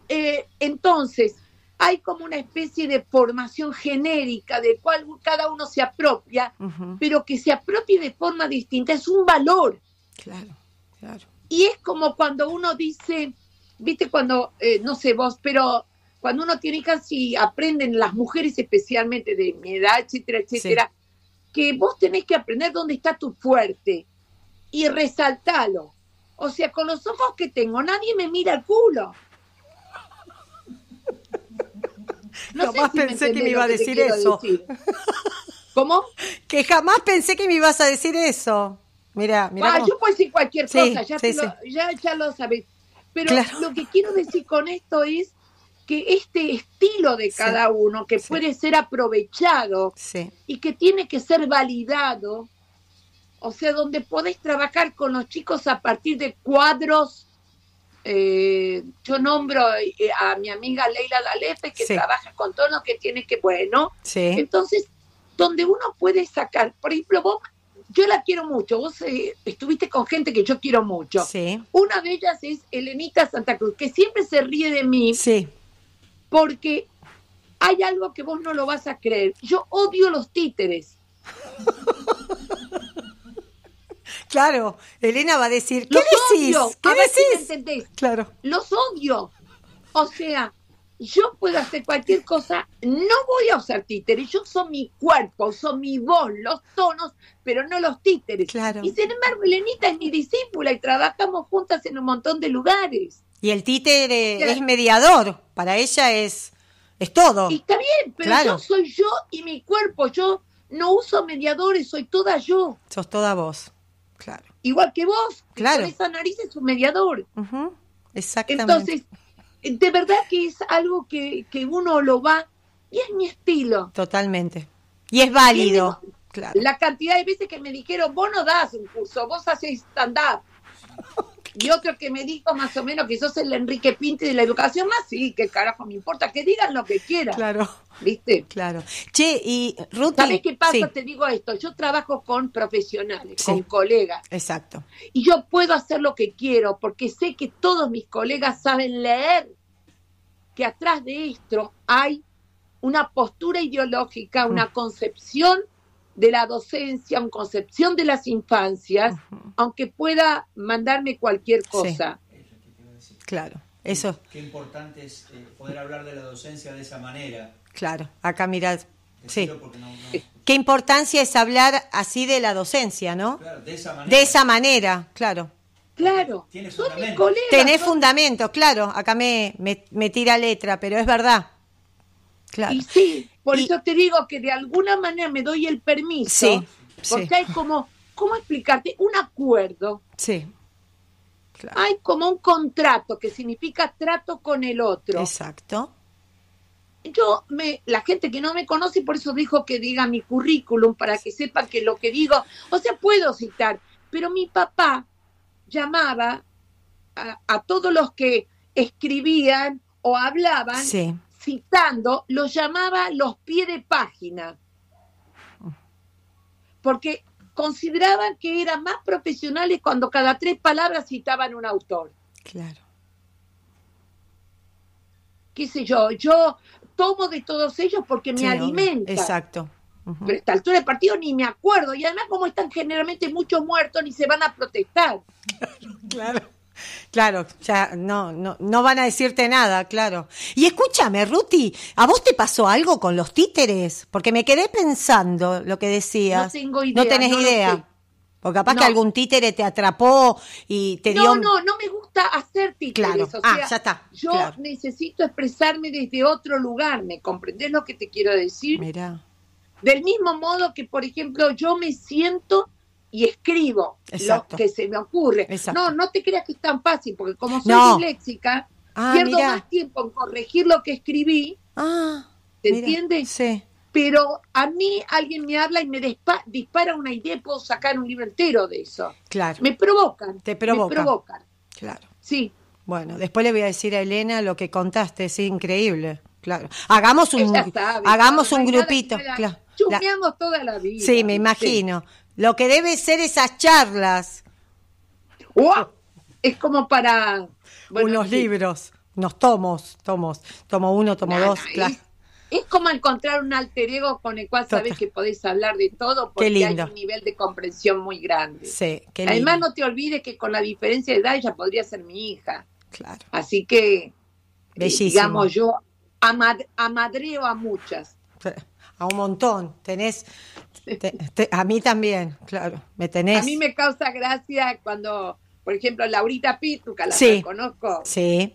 Eh, entonces, hay como una especie de formación genérica de cual cada uno se apropia, pero que se apropie de forma distinta, es un valor. Claro, claro. Y es como cuando uno dice, viste, cuando, eh, no sé vos, pero cuando uno tiene hijas y aprenden, las mujeres especialmente de mi edad, etcétera, etcétera, que vos tenés que aprender dónde está tu fuerte y resaltalo. O sea, con los ojos que tengo, nadie me mira el culo. *laughs* No sé Jamás si me pensé que me iba a decir eso. decir. ¿Cómo? Que jamás pensé que me ibas a decir eso. Mira, mira. Ah, cómo- yo puedo decir cualquier Sí, cosa, ya, sí, te lo, ya, ya lo sabes. Pero Claro. lo que quiero decir con esto es que este estilo de Sí, cada uno, que sí. puede ser aprovechado Sí, y que tiene que ser validado, o sea, donde podés trabajar con los chicos a partir de cuadros. eh, yo nombro eh, a mi amiga Leila Dalefe, que trabaja con todo lo que tiene que, bueno, sí. entonces, donde uno puede sacar, por ejemplo, vos, yo la quiero mucho, vos eh, estuviste con gente que yo quiero mucho. Sí, Una de ellas es Elenita Santa Cruz, que siempre se ríe de mí sí. porque hay algo que vos no lo vas a creer. Yo odio los títeres. *laughs* Claro, Elena va a decir, ¿qué Los decís? odio. ¿Qué a ver si me decís? entendés. Claro, Los odio. O sea, yo puedo hacer cualquier cosa, no voy a usar títeres. Yo uso mi cuerpo, uso mi voz, los tonos, pero no los títeres. claro. Y sin embargo, Elenita es mi discípula y trabajamos juntas en un montón de lugares. Y el títere Claro. es mediador, para ella es, es todo. Y está bien, pero Claro. yo soy yo y mi cuerpo. Yo no uso mediadores, soy toda yo. Sos toda vos. Claro. Igual que vos. que Claro. Con esa nariz es un mediador. Exactamente. Entonces, de verdad que es algo que, que uno lo va. Y es mi estilo. Totalmente. Y es válido. Claro. La cantidad de veces que me dijeron, vos no das un curso, vos haces stand-up. Y otro que me dijo más o menos que sos el Enrique Pinti de la educación más, sí, que carajo me importa, que digan lo que quieran, Claro, ¿viste? claro. Che, y Ruti. ¿Sabes qué pasa? Sí, Te digo esto, yo trabajo con profesionales, Sí. con colegas, exacto. y yo puedo hacer lo que quiero porque sé que todos mis colegas saben leer que atrás de esto hay una postura ideológica, una concepción de la docencia, una concepción de las infancias, aunque pueda mandarme cualquier cosa. Claro, eso, Qué importante es eh, poder hablar de la docencia de esa manera. claro. Acá mirad. Sí. No- no- Qué importancia es hablar así de la docencia, ¿no? claro, de esa manera. De esa manera, claro. Claro, Tiene son mis fundamento. colegas. Tenés son- fundamento, claro. Acá me, me, me tira letra, pero es verdad. Claro. Y sí, Por Y- eso te digo que de alguna manera me doy el permiso. Sí, Porque sí. hay como, ¿cómo explicarte? Un acuerdo. Sí. Claro. Hay como un contrato que significa trato con el otro. Exacto. Yo, me, la gente que no me conoce, por eso dijo que diga mi currículum, para que sepa que lo que digo, o sea, puedo citar, pero mi papá llamaba a, a todos los que escribían o hablaban, Sí. Citando, los llamaba los pies de página, porque consideraban que eran más profesionales cuando cada tres palabras citaban un autor. Claro. qué sé yo, yo tomo de todos ellos porque me Sí, alimenta. Exacto. Pero a esta altura del partido ni me acuerdo. Y además, como están generalmente muchos muertos, ni se van a protestar. *laughs* Claro. Claro, ya no, no, no van a decirte nada, claro. Y escúchame, Ruti, ¿a vos te pasó algo con los títeres? Porque me quedé pensando lo que decías. No tengo idea, No tenés no idea. Porque capaz No. que algún títere te atrapó y te dio. No, no, no me gusta hacer títeres. Claro. O Ah, ya está, Yo claro. necesito expresarme desde otro lugar. ¿Me comprendés lo que te quiero decir? Mirá. Del mismo modo que, por ejemplo, yo me siento y escribo Exacto. lo que se me ocurre. Exacto. No, no te creas que es tan fácil, porque como soy No. disléxica, Ah, pierdo mirá. más tiempo en corregir lo que escribí, Ah. ¿te entiendes? Sí. Pero a mí alguien me habla y me dispa- dispara una idea y puedo sacar un libro entero de eso. Claro. Me provocan. Te provoca. Me provocan. Claro. Sí. Bueno, después le voy a decir a Elena lo que contaste, es increíble. Claro. Hagamos un, sabe, hagamos un grupito. la- claro. La- Chusmeamos toda la vida. sí, me imagino. Lo que debe ser esas charlas, ¡Guau! Es como para. bueno, unos sí. libros, unos tomos, tomos, tomo uno, tomo dos. Es, es como encontrar un alter ego con el cual sabes que podés hablar de todo porque hay un nivel de comprensión muy grande. Sí, qué Además, lindo. no te olvides que con la diferencia de edad ella podría ser mi hija. Claro. Así que, eh, Bellísimo. digamos, yo amad- amadreo a muchas. A un montón. Tenés, te- te- a mí también, claro. Me tenés. A mí me causa gracia cuando, por ejemplo, Laurita Pituca, la Sí. que conozco, Sí.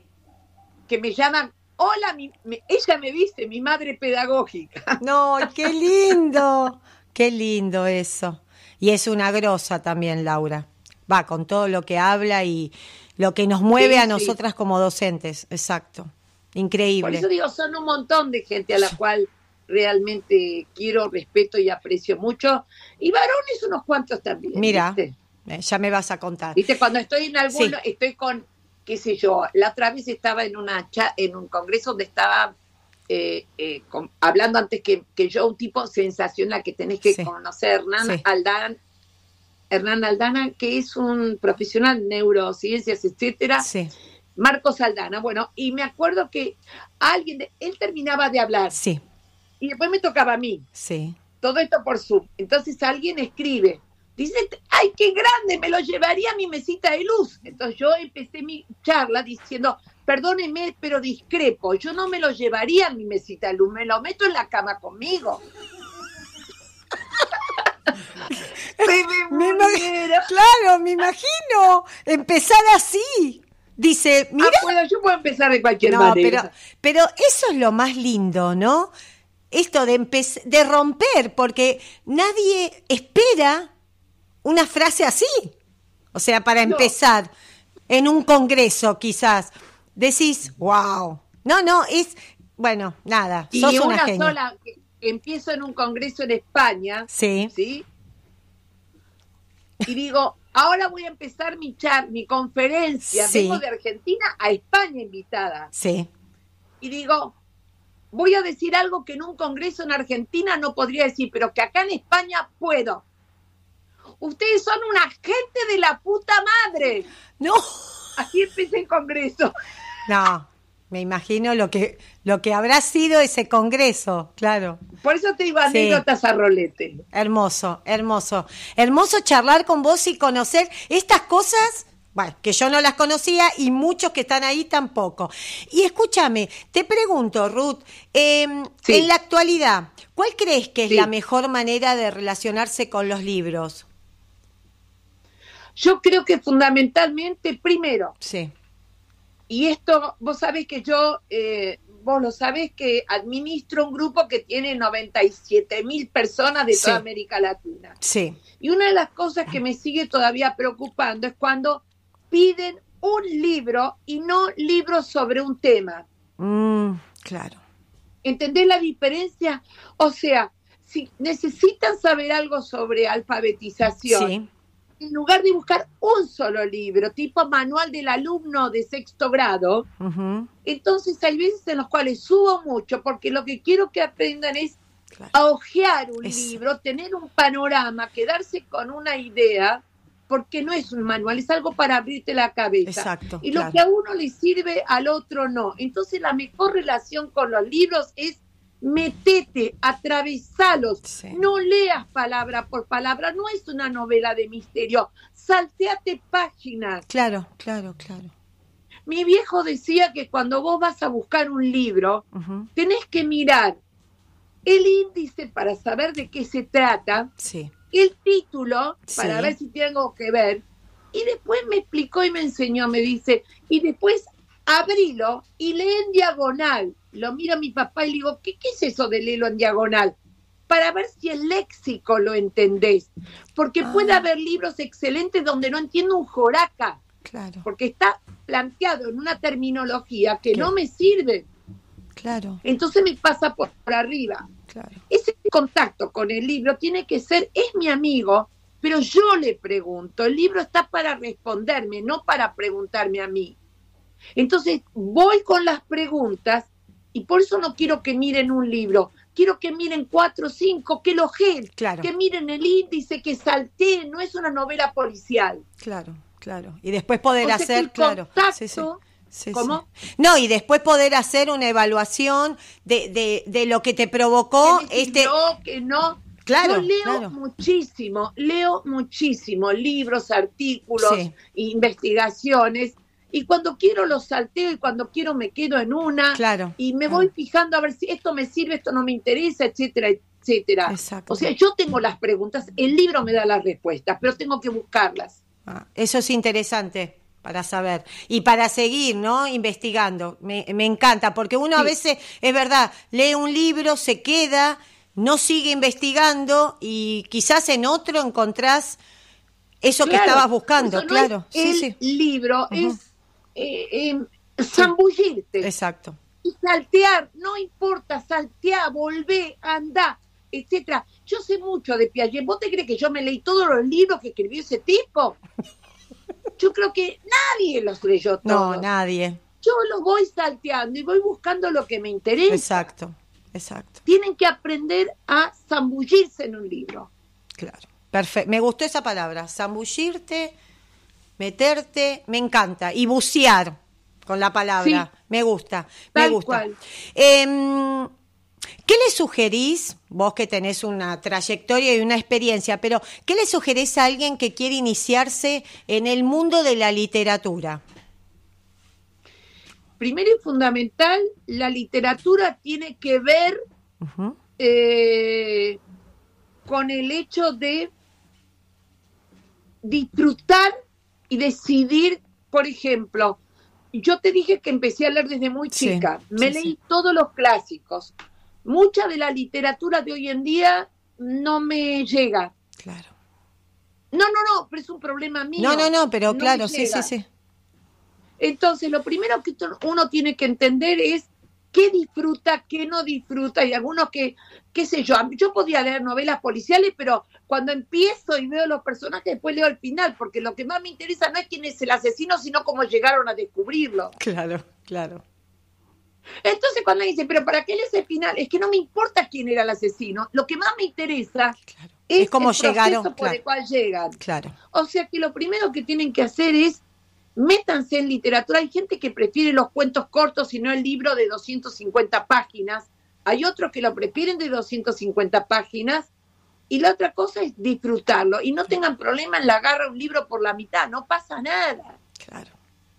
que me llaman, hola, mi- me- ella me dice, mi madre pedagógica. *laughs* No, qué lindo. Qué lindo eso. Y es una grosa también, Laura. Va, con todo lo que habla y lo que nos mueve Sí, a sí. nosotras como docentes. Exacto. Por Increíble. eso digo, son un montón de gente a la cual realmente quiero, respeto y aprecio mucho. Y varones unos cuantos también. Mira, ¿viste? eh, ya me vas a contar. ¿Viste? Cuando estoy en algún, Sí. estoy con, qué sé yo, la otra vez estaba en una cha- en un congreso donde estaba eh, eh, con- hablando antes que, que yo, un tipo sensacional que tenés que Sí. conocer, Hernán Sí. Aldana, Hernán Aldana, que es un profesional de neurociencias, etcétera. Sí, Marcos Aldana, bueno, y me acuerdo que alguien, de- él terminaba de hablar sí, y después me tocaba a mí, sí. todo esto por Zoom. Entonces alguien escribe, dice, ay, qué grande, me lo llevaría a mi mesita de luz. Entonces yo empecé mi charla diciendo, perdóneme, pero discrepo, yo no me lo llevaría a mi mesita de luz, me lo meto en la cama conmigo. *laughs* me, Me. Claro, me imagino. Empezar así. Dice, mira. Ah, bueno, yo puedo empezar de cualquier No, manera. pero, pero eso es lo más lindo, ¿no? Esto de, de romper, porque nadie espera una frase así. O sea, para No. empezar, en un congreso quizás, decís, wow. No, no, es, bueno, nada, y sos una, una genia. sola, empiezo en un congreso en España, Sí, ¿sí? Y digo, ahora voy a empezar mi chat, mi conferencia, Sí. vengo de Argentina a España invitada. sí, Y digo, voy a decir algo que en un congreso en Argentina no podría decir, pero que acá en España puedo. Ustedes son una gente de la puta madre. no, Así empecé el congreso. no, me imagino lo que, lo que habrá sido ese congreso, claro. Por eso te digo Sí. anécdotas a rolete. Hermoso, hermoso. Hermoso charlar con vos y conocer estas cosas, bueno, que yo no las conocía y muchos que están ahí tampoco. Y escúchame, te pregunto, Ruth, eh, Sí. en la actualidad, ¿cuál crees que es Sí. la mejor manera de relacionarse con los libros? Yo creo que fundamentalmente, primero, Sí, y esto, vos sabés que yo, eh, vos lo sabés que administro un grupo que tiene 97 mil personas de toda Sí. América Latina. Sí, Y una de las cosas que me sigue todavía preocupando es cuando piden un libro y no libros sobre un tema. Mm, claro. ¿Entendés la diferencia? O sea, si necesitan saber algo sobre alfabetización, Sí, en lugar de buscar un solo libro, tipo manual del alumno de sexto grado, entonces hay veces en los cuales subo mucho porque lo que quiero que aprendan es claro. a hojear un Es- libro, tener un panorama, quedarse con una idea, porque no es un manual, es algo para abrirte la cabeza. Exacto. Y lo claro. que a uno le sirve, al otro no. Entonces la mejor relación con los libros es metete, atravesalos, Sí. no leas palabra por palabra, no es una novela de misterio, salteate páginas. Claro, claro, claro. Mi viejo decía que cuando vos vas a buscar un libro, tenés que mirar el índice para saber de qué se trata, Sí, el título para ver si tiene algo que ver, y después me explicó y me enseñó, me dice, y después abrilo y lee en diagonal. Lo mira mi papá y le digo, ¿qué, qué es eso de leerlo en diagonal? Para ver si el léxico lo entendés. Porque puede Ah. haber libros excelentes donde no entiendo un joraca, claro, porque está planteado en una terminología que ¿Qué? no me sirve. claro, Entonces me pasa por, por arriba. claro. Ese contacto con el libro tiene que ser, es mi amigo, pero yo le pregunto, el libro está para responderme, no para preguntarme a mí. Entonces voy con las preguntas y por eso no quiero que miren un libro, quiero que miren cuatro o cinco, que lo Claro. que miren el índice, que salteen, no es una novela policial. Claro, claro. Y después poder O sea que hacer, el claro. contacto- Sí, sí. Sí, ¿Cómo? sí. No, y después poder hacer una evaluación de, de, de lo que te provocó este. sirvió, que no. Claro, Yo leo claro. muchísimo, leo muchísimo, libros, artículos, Sí. investigaciones, y cuando quiero los salteo y cuando quiero me quedo en una, Claro. y me voy fijando a ver si esto me sirve, esto no me interesa, etcétera, etcétera. Exacto. O sea, yo tengo las preguntas, el libro me da las respuestas, pero tengo que buscarlas. Ah, eso es interesante para saber y para seguir, ¿no? Investigando. Me, me encanta, porque uno a veces, es verdad, lee un libro, se queda, no sigue investigando y quizás en otro encontrás eso que estabas buscando, no claro. es Sí, el sí. libro es eh, eh, zambullirte. Exacto. y saltear, no importa, saltea, volvé, anda, etcétera. Yo sé mucho de Piaget. ¿Vos te crees que yo me leí todos los libros que escribió ese tipo? Yo creo que nadie los leyó No, todos. nadie. Yo los voy salteando y voy buscando lo que me interesa. Exacto, exacto. Tienen que aprender a zambullirse en un libro. Claro. Perfecto. Me gustó esa palabra. Zambullirte, meterte, me encanta. Y bucear con la palabra. Me gusta, me gusta. cual. ¿Qué le sugerís, vos que tenés una trayectoria y una experiencia, pero qué le sugerís a alguien que quiere iniciarse en el mundo de la literatura? Primero y fundamental, la literatura tiene que ver eh, con el hecho de disfrutar y decidir, por ejemplo, yo te dije que empecé a leer desde muy Sí, chica, me sí, leí sí. todos los clásicos. Mucha de la literatura de hoy en día no me llega. Claro. No, no, no, pero es un problema mío. No, no, no, pero claro, sí, sí, sí. Entonces, lo primero que uno tiene que entender es qué disfruta, qué no disfruta. Y algunos que, qué sé yo, yo podía leer novelas policiales, pero cuando empiezo y veo los personajes, después leo el final, porque lo que más me interesa no es quién es el asesino, sino cómo llegaron a descubrirlo. Claro, claro. Entonces, cuando dice, pero ¿para qué lees el final? Es que no me importa quién era el asesino. Lo que más me interesa Claro. es, Es cómo el proceso llegaron, por el cual llegan. Claro. O sea que lo primero que tienen que hacer es métanse en literatura. Hay gente que prefiere los cuentos cortos y no el libro de 250 páginas. Hay otros que lo prefieren de 250 páginas. Y la otra cosa es disfrutarlo. Y no tengan problema en la agarra un libro por la mitad. No pasa nada. Claro.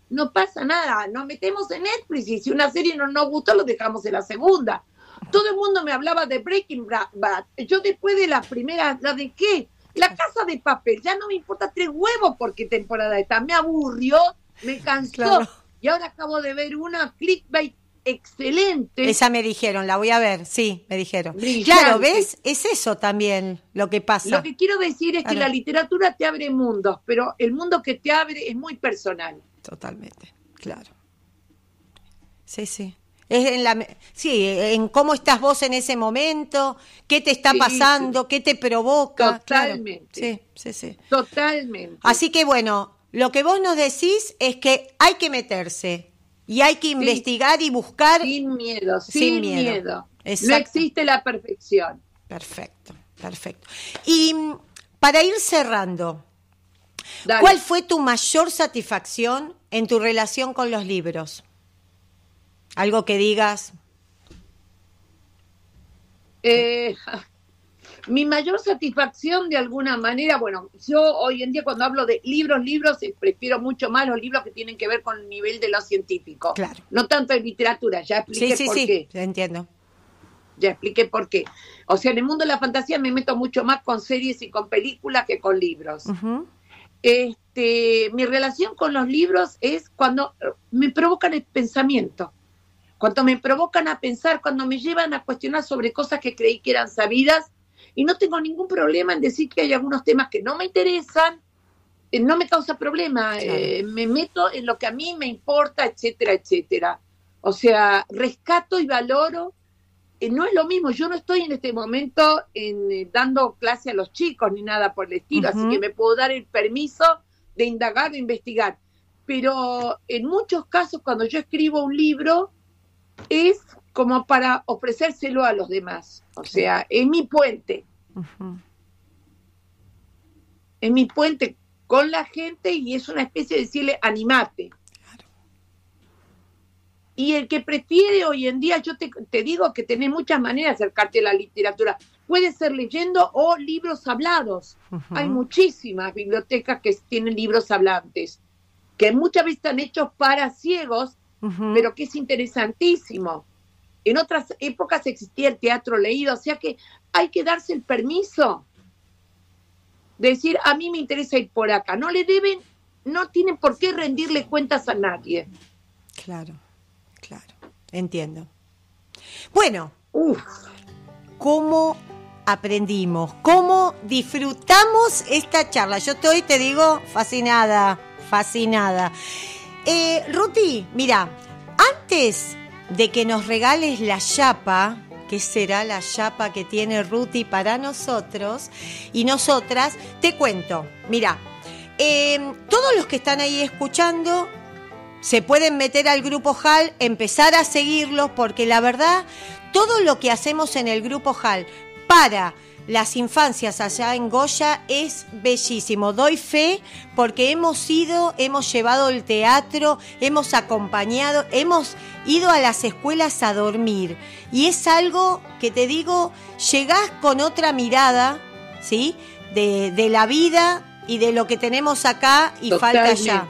No pasa nada. Nos metemos en Netflix y si una serie no nos gustó, lo dejamos en la segunda. Todo el mundo me hablaba de Breaking Bad. Yo después de la primera, ¿la de qué? La casa de papel. Ya no me importa tres huevos por qué temporada está. Me aburrió, me cansó. Claro. Y ahora acabo de ver una clickbait excelente. Esa me dijeron, la voy a ver, sí, me dijeron. Brillante. Claro, ¿ves? Es eso también lo que pasa. Lo que quiero decir es que la literatura te abre mundos, pero el mundo que te abre es muy personal. Totalmente, claro. Sí, sí. Es en la, sí, en cómo estás vos en ese momento, qué te está Sí, pasando, qué te provoca. claro. Totalmente. Sí, sí, sí. Totalmente. Así que bueno, lo que vos nos decís es que hay que meterse y hay que investigar y buscar. sin miedo, sin, Sin miedo. miedo. No existe la perfección. Perfecto, perfecto. Y mm, para ir cerrando, Dale. ¿cuál fue tu mayor satisfacción en tu relación con los libros? Algo que digas, Eh, *laughs* mi mayor satisfacción de alguna manera, bueno, yo hoy en día cuando hablo de libros, libros, eh, prefiero mucho más los libros que tienen que ver con el nivel de lo científico. Claro. No tanto de literatura, ya expliqué sí, sí, por sí, qué. entiendo. Ya expliqué por qué. O sea, en el mundo de la fantasía me meto mucho más con series y con películas que con libros. Ujú. Este, mi relación con los libros es cuando eh, me provocan el pensamiento, cuando me provocan a pensar, cuando me llevan a cuestionar sobre cosas que creí que eran sabidas y no tengo ningún problema en decir que hay algunos temas que no me interesan, eh, no me causa problema, Claro. eh, me meto en lo que a mí me importa, etcétera, etcétera. O sea, rescato y valoro. Eh, no es lo mismo, yo no estoy en este momento en, eh, dando clase a los chicos ni nada por el estilo, así que me puedo dar el permiso de indagar, de investigar. Pero en muchos casos, cuando yo escribo un libro, es como para ofrecérselo a los demás. O sea, es mi puente, Ujú. es mi puente con la gente y es una especie de decirle, animate. Y el que prefiere hoy en día, yo te, te digo que tenés muchas maneras de acercarte a la literatura. Puede ser leyendo o libros hablados. Hay muchísimas bibliotecas que tienen libros hablantes, que muchas veces están hechos para ciegos, pero que es interesantísimo. En otras épocas existía el teatro leído, o sea que hay que darse el permiso de decir, a mí me interesa ir por acá. No le deben, no tienen por qué rendirle cuentas a nadie. Claro, entiendo. Bueno, Uf, ¿cómo aprendimos? ¿Cómo disfrutamos esta charla? Yo estoy, te digo, fascinada, fascinada. Eh, Ruti, mira, antes de que nos regales la chapa, que será la chapa que tiene Ruti para nosotros y nosotras, te cuento, mira, eh, todos los que están ahí escuchando se pueden meter al grupo HAL, empezar a seguirlos, porque la verdad, todo lo que hacemos en el grupo HAL para las infancias allá en Goya es bellísimo. Doy fe porque hemos ido, hemos llevado el teatro, hemos acompañado, hemos ido a las escuelas a dormir. Y es algo que te digo, llegás con otra mirada, ¿sí? De, de la vida y de lo que tenemos acá y falta allá.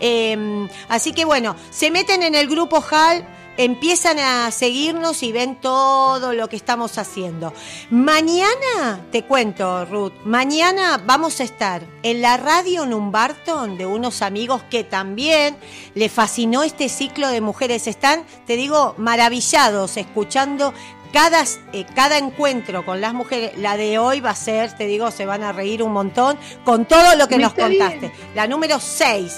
Eh, así que bueno, se meten en el grupo HAL, empiezan a seguirnos y ven todo lo que estamos haciendo. Mañana, te cuento, Ruth, mañana vamos a estar en la radio Numbarton de unos amigos que también le fascinó este ciclo de mujeres. Están, te digo, maravillados escuchando cada, eh, cada encuentro con las mujeres, la de hoy va a ser, te digo, se van a reír un montón con todo lo que Me nos contaste. bien. La número 6,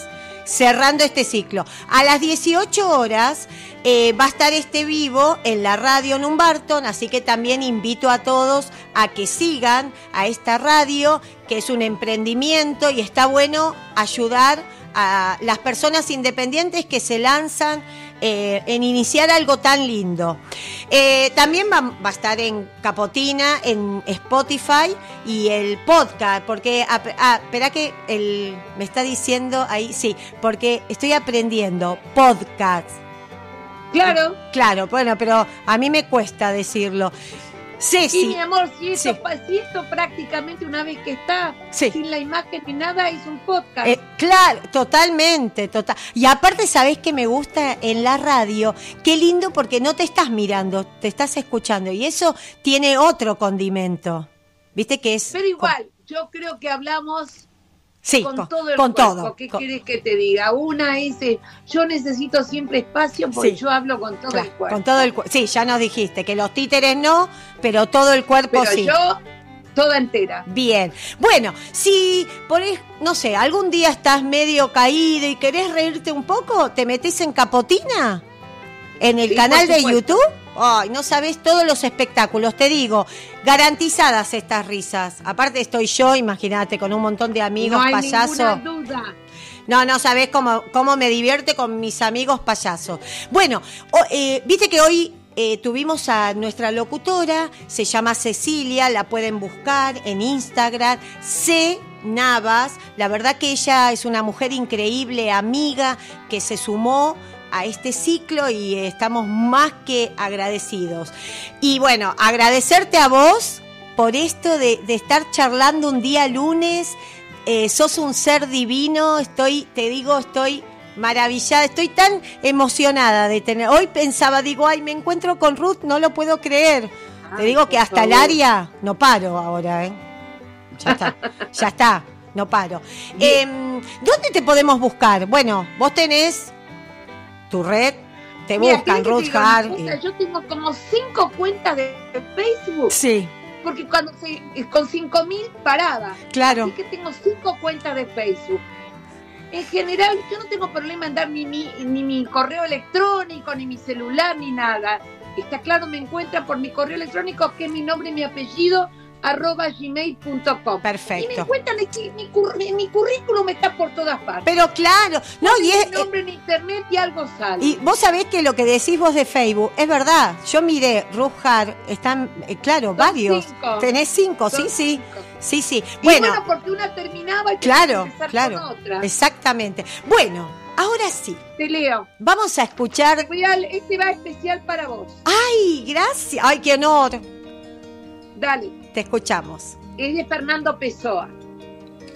cerrando este ciclo. A las 18 horas eh, va a estar este vivo en la radio Numbarton, así que también invito a todos a que sigan a esta radio, que es un emprendimiento y está bueno ayudar a las personas independientes que se lanzan eh, en iniciar algo tan lindo. Eh, también va, va a estar en Capotina, en Spotify y el podcast, porque, ah, ah, espera que el, me está diciendo ahí, sí, porque estoy aprendiendo podcast. Claro. Claro, bueno, pero a mí me cuesta decirlo. Y Ceci, mi amor, si esto, Sí. si esto prácticamente una vez que está Sí. sin la imagen ni nada es un podcast. Eh, claro, totalmente, total. Y aparte, ¿sabés que me gusta en la radio? Qué lindo porque no te estás mirando, te estás escuchando. Y eso tiene otro condimento. ¿Viste que es? Pero igual, yo creo que hablamos Sí, con, con- todo el con cuerpo. todo, ¿Qué con- quieres que te diga? Una es, eh, yo necesito siempre espacio porque Sí. yo hablo con todo Claro, el cuerpo. con todo el cuerpo. Sí, ya nos dijiste que los títeres no, pero todo el cuerpo Pero sí. yo, toda entera. Bien. Bueno, si por no sé, algún día estás medio caído y querés reírte un poco, ¿te metés en Capotina? En el Sí, canal de. YouTube. Ay, no sabés todos los espectáculos, te digo, garantizadas estas risas. Aparte estoy yo, imagínate, con un montón de amigos no hay duda. No, no sabés cómo, cómo me divierte con mis amigos payasos. Bueno, eh, viste que hoy eh, tuvimos a nuestra locutora, se llama Cecilia, la pueden buscar en Instagram, C. Navas. La verdad que ella es una mujer increíble, amiga, que se sumó a este ciclo y estamos más que agradecidos. Y bueno, agradecerte a vos por esto de, de estar charlando un día lunes. Eh, sos un ser divino, estoy, te digo, estoy maravillada, estoy tan emocionada de tener. Hoy pensaba, digo, ay, me encuentro con Ruth, no lo puedo creer. te digo que hasta el área no paro ahora, ¿eh? Ya está, ya está, no paro. Em, ¿Dónde te podemos buscar? Bueno, vos tenés tu red, te Mira, buscan ¿querés que te Ruth Hart. y- Yo tengo como cinco cuentas de Facebook, Sí, porque cuando se, con cinco mil paraba. claro. Así que tengo cinco cuentas de Facebook. En general, yo no tengo problema en dar ni mi, ni mi correo electrónico, ni mi celular, ni nada. Está claro, me encuentran por mi correo electrónico, que es mi nombre y mi apellido, arroba gmail.com. Y me Perfecto. encuentran, aquí, mi, cur- mi currículum está por todas partes. Pero claro, no, y es, mi nombre en internet y algo sale. Y vos sabés que lo que decís vos de Facebook es verdad. Yo miré, Ruth Hart, están, eh, claro, varios. cinco. Tenés cinco, Son sí, sí. cinco. Sí, sí. Y Bueno, bueno, porque una terminaba y claro, que claro. con otra. Exactamente. Bueno, ahora sí. Te leo. Vamos a escuchar. Este va especial para vos. ¡Ay, gracias! ¡Ay, qué honor! Dale. Te escuchamos. Es de Fernando Pessoa.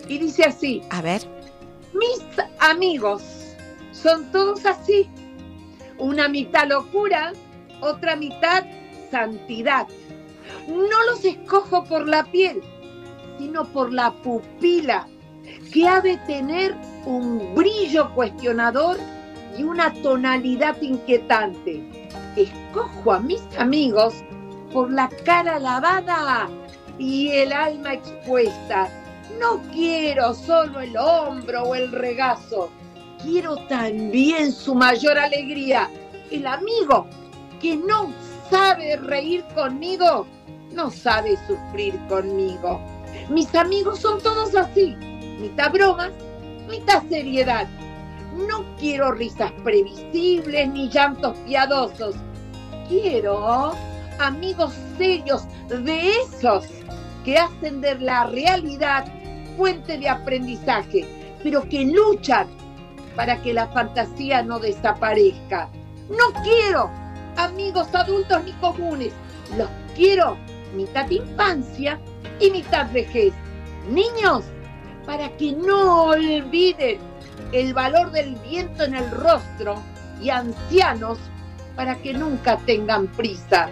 Y dice así. A ver. Mis amigos son todos así. Una mitad locura, otra mitad santidad. No los escojo por la piel, sino por la pupila, que ha de tener un brillo cuestionador y una tonalidad inquietante. Escojo a mis amigos por la cara lavada y el alma expuesta. No quiero solo el hombro o el regazo, quiero también su mayor alegría. El amigo que no sabe reír conmigo, no sabe sufrir conmigo. Mis amigos son todos así, mitad bromas, mitad seriedad. No quiero risas previsibles ni llantos piadosos. Quiero amigos serios de esos que hacen de la realidad fuente de aprendizaje, pero que luchan para que la fantasía no desaparezca. No quiero amigos adultos ni comunes, los quiero mitad infancia y mitad vejez. Niños, para que no olviden el valor del viento en el rostro y ancianos para que nunca tengan prisa.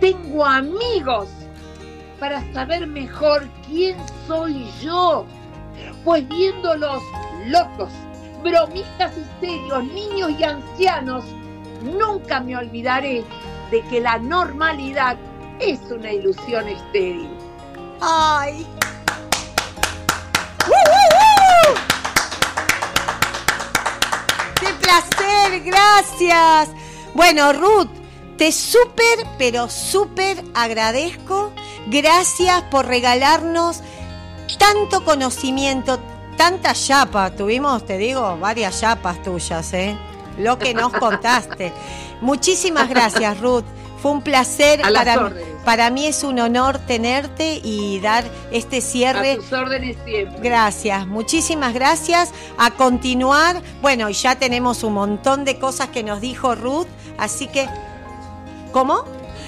Tengo amigos para saber mejor quién soy yo, pues viéndolos locos, bromistas y serios, niños y ancianos, nunca me olvidaré de que la normalidad es una ilusión estéril. ¡Ay! ¡Uh, uh, uh! ¡Qué placer! ¡Gracias! Bueno, Ruth, te súper, pero súper agradezco. Gracias por regalarnos tanto conocimiento, tanta chapa. Tuvimos, te digo, varias chapas tuyas, ¿eh? Lo que nos *laughs* contaste. Muchísimas gracias, Ruth. Fue un placer. A para, órdenes. para mí es un honor tenerte y dar este cierre. A tus órdenes siempre. Gracias, muchísimas gracias. A continuar, bueno, ya tenemos un montón de cosas que nos dijo Ruth, así que, ¿cómo?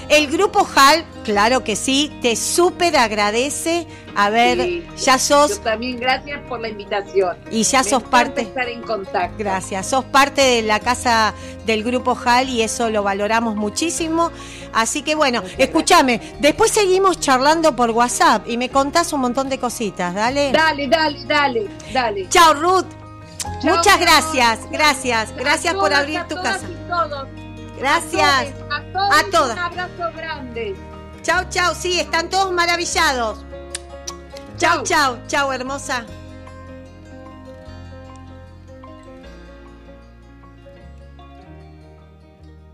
El grupo HAL, claro que sí, te súper agradece. A ver, Sí, ya sos Yo también gracias por la invitación. y ya Me sos parte. estar en contacto. Gracias, sos parte de la casa del grupo HAL y eso lo valoramos muchísimo. Así que bueno, escúchame, después seguimos charlando por WhatsApp y me contás un montón de cositas, dale. Dale, dale, dale, dale. Chao Ruth, Chao, muchas gracias, gracias, gracias por abrir tu casa. y todos. Gracias. A todos. A todas. Un abrazo grande. Chao, chao, sí, están todos maravillados. Chao, Chau. chao, chao, hermosa.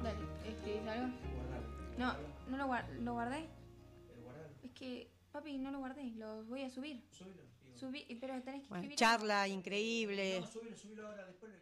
Dale, ¿escribís algo? No, no lo, guar- lo guardé. Es que, papi, no lo guardé, lo voy a subir. Subí, pero tenés que Bueno, escribir. charla increíble. No, subilo, subilo ahora después.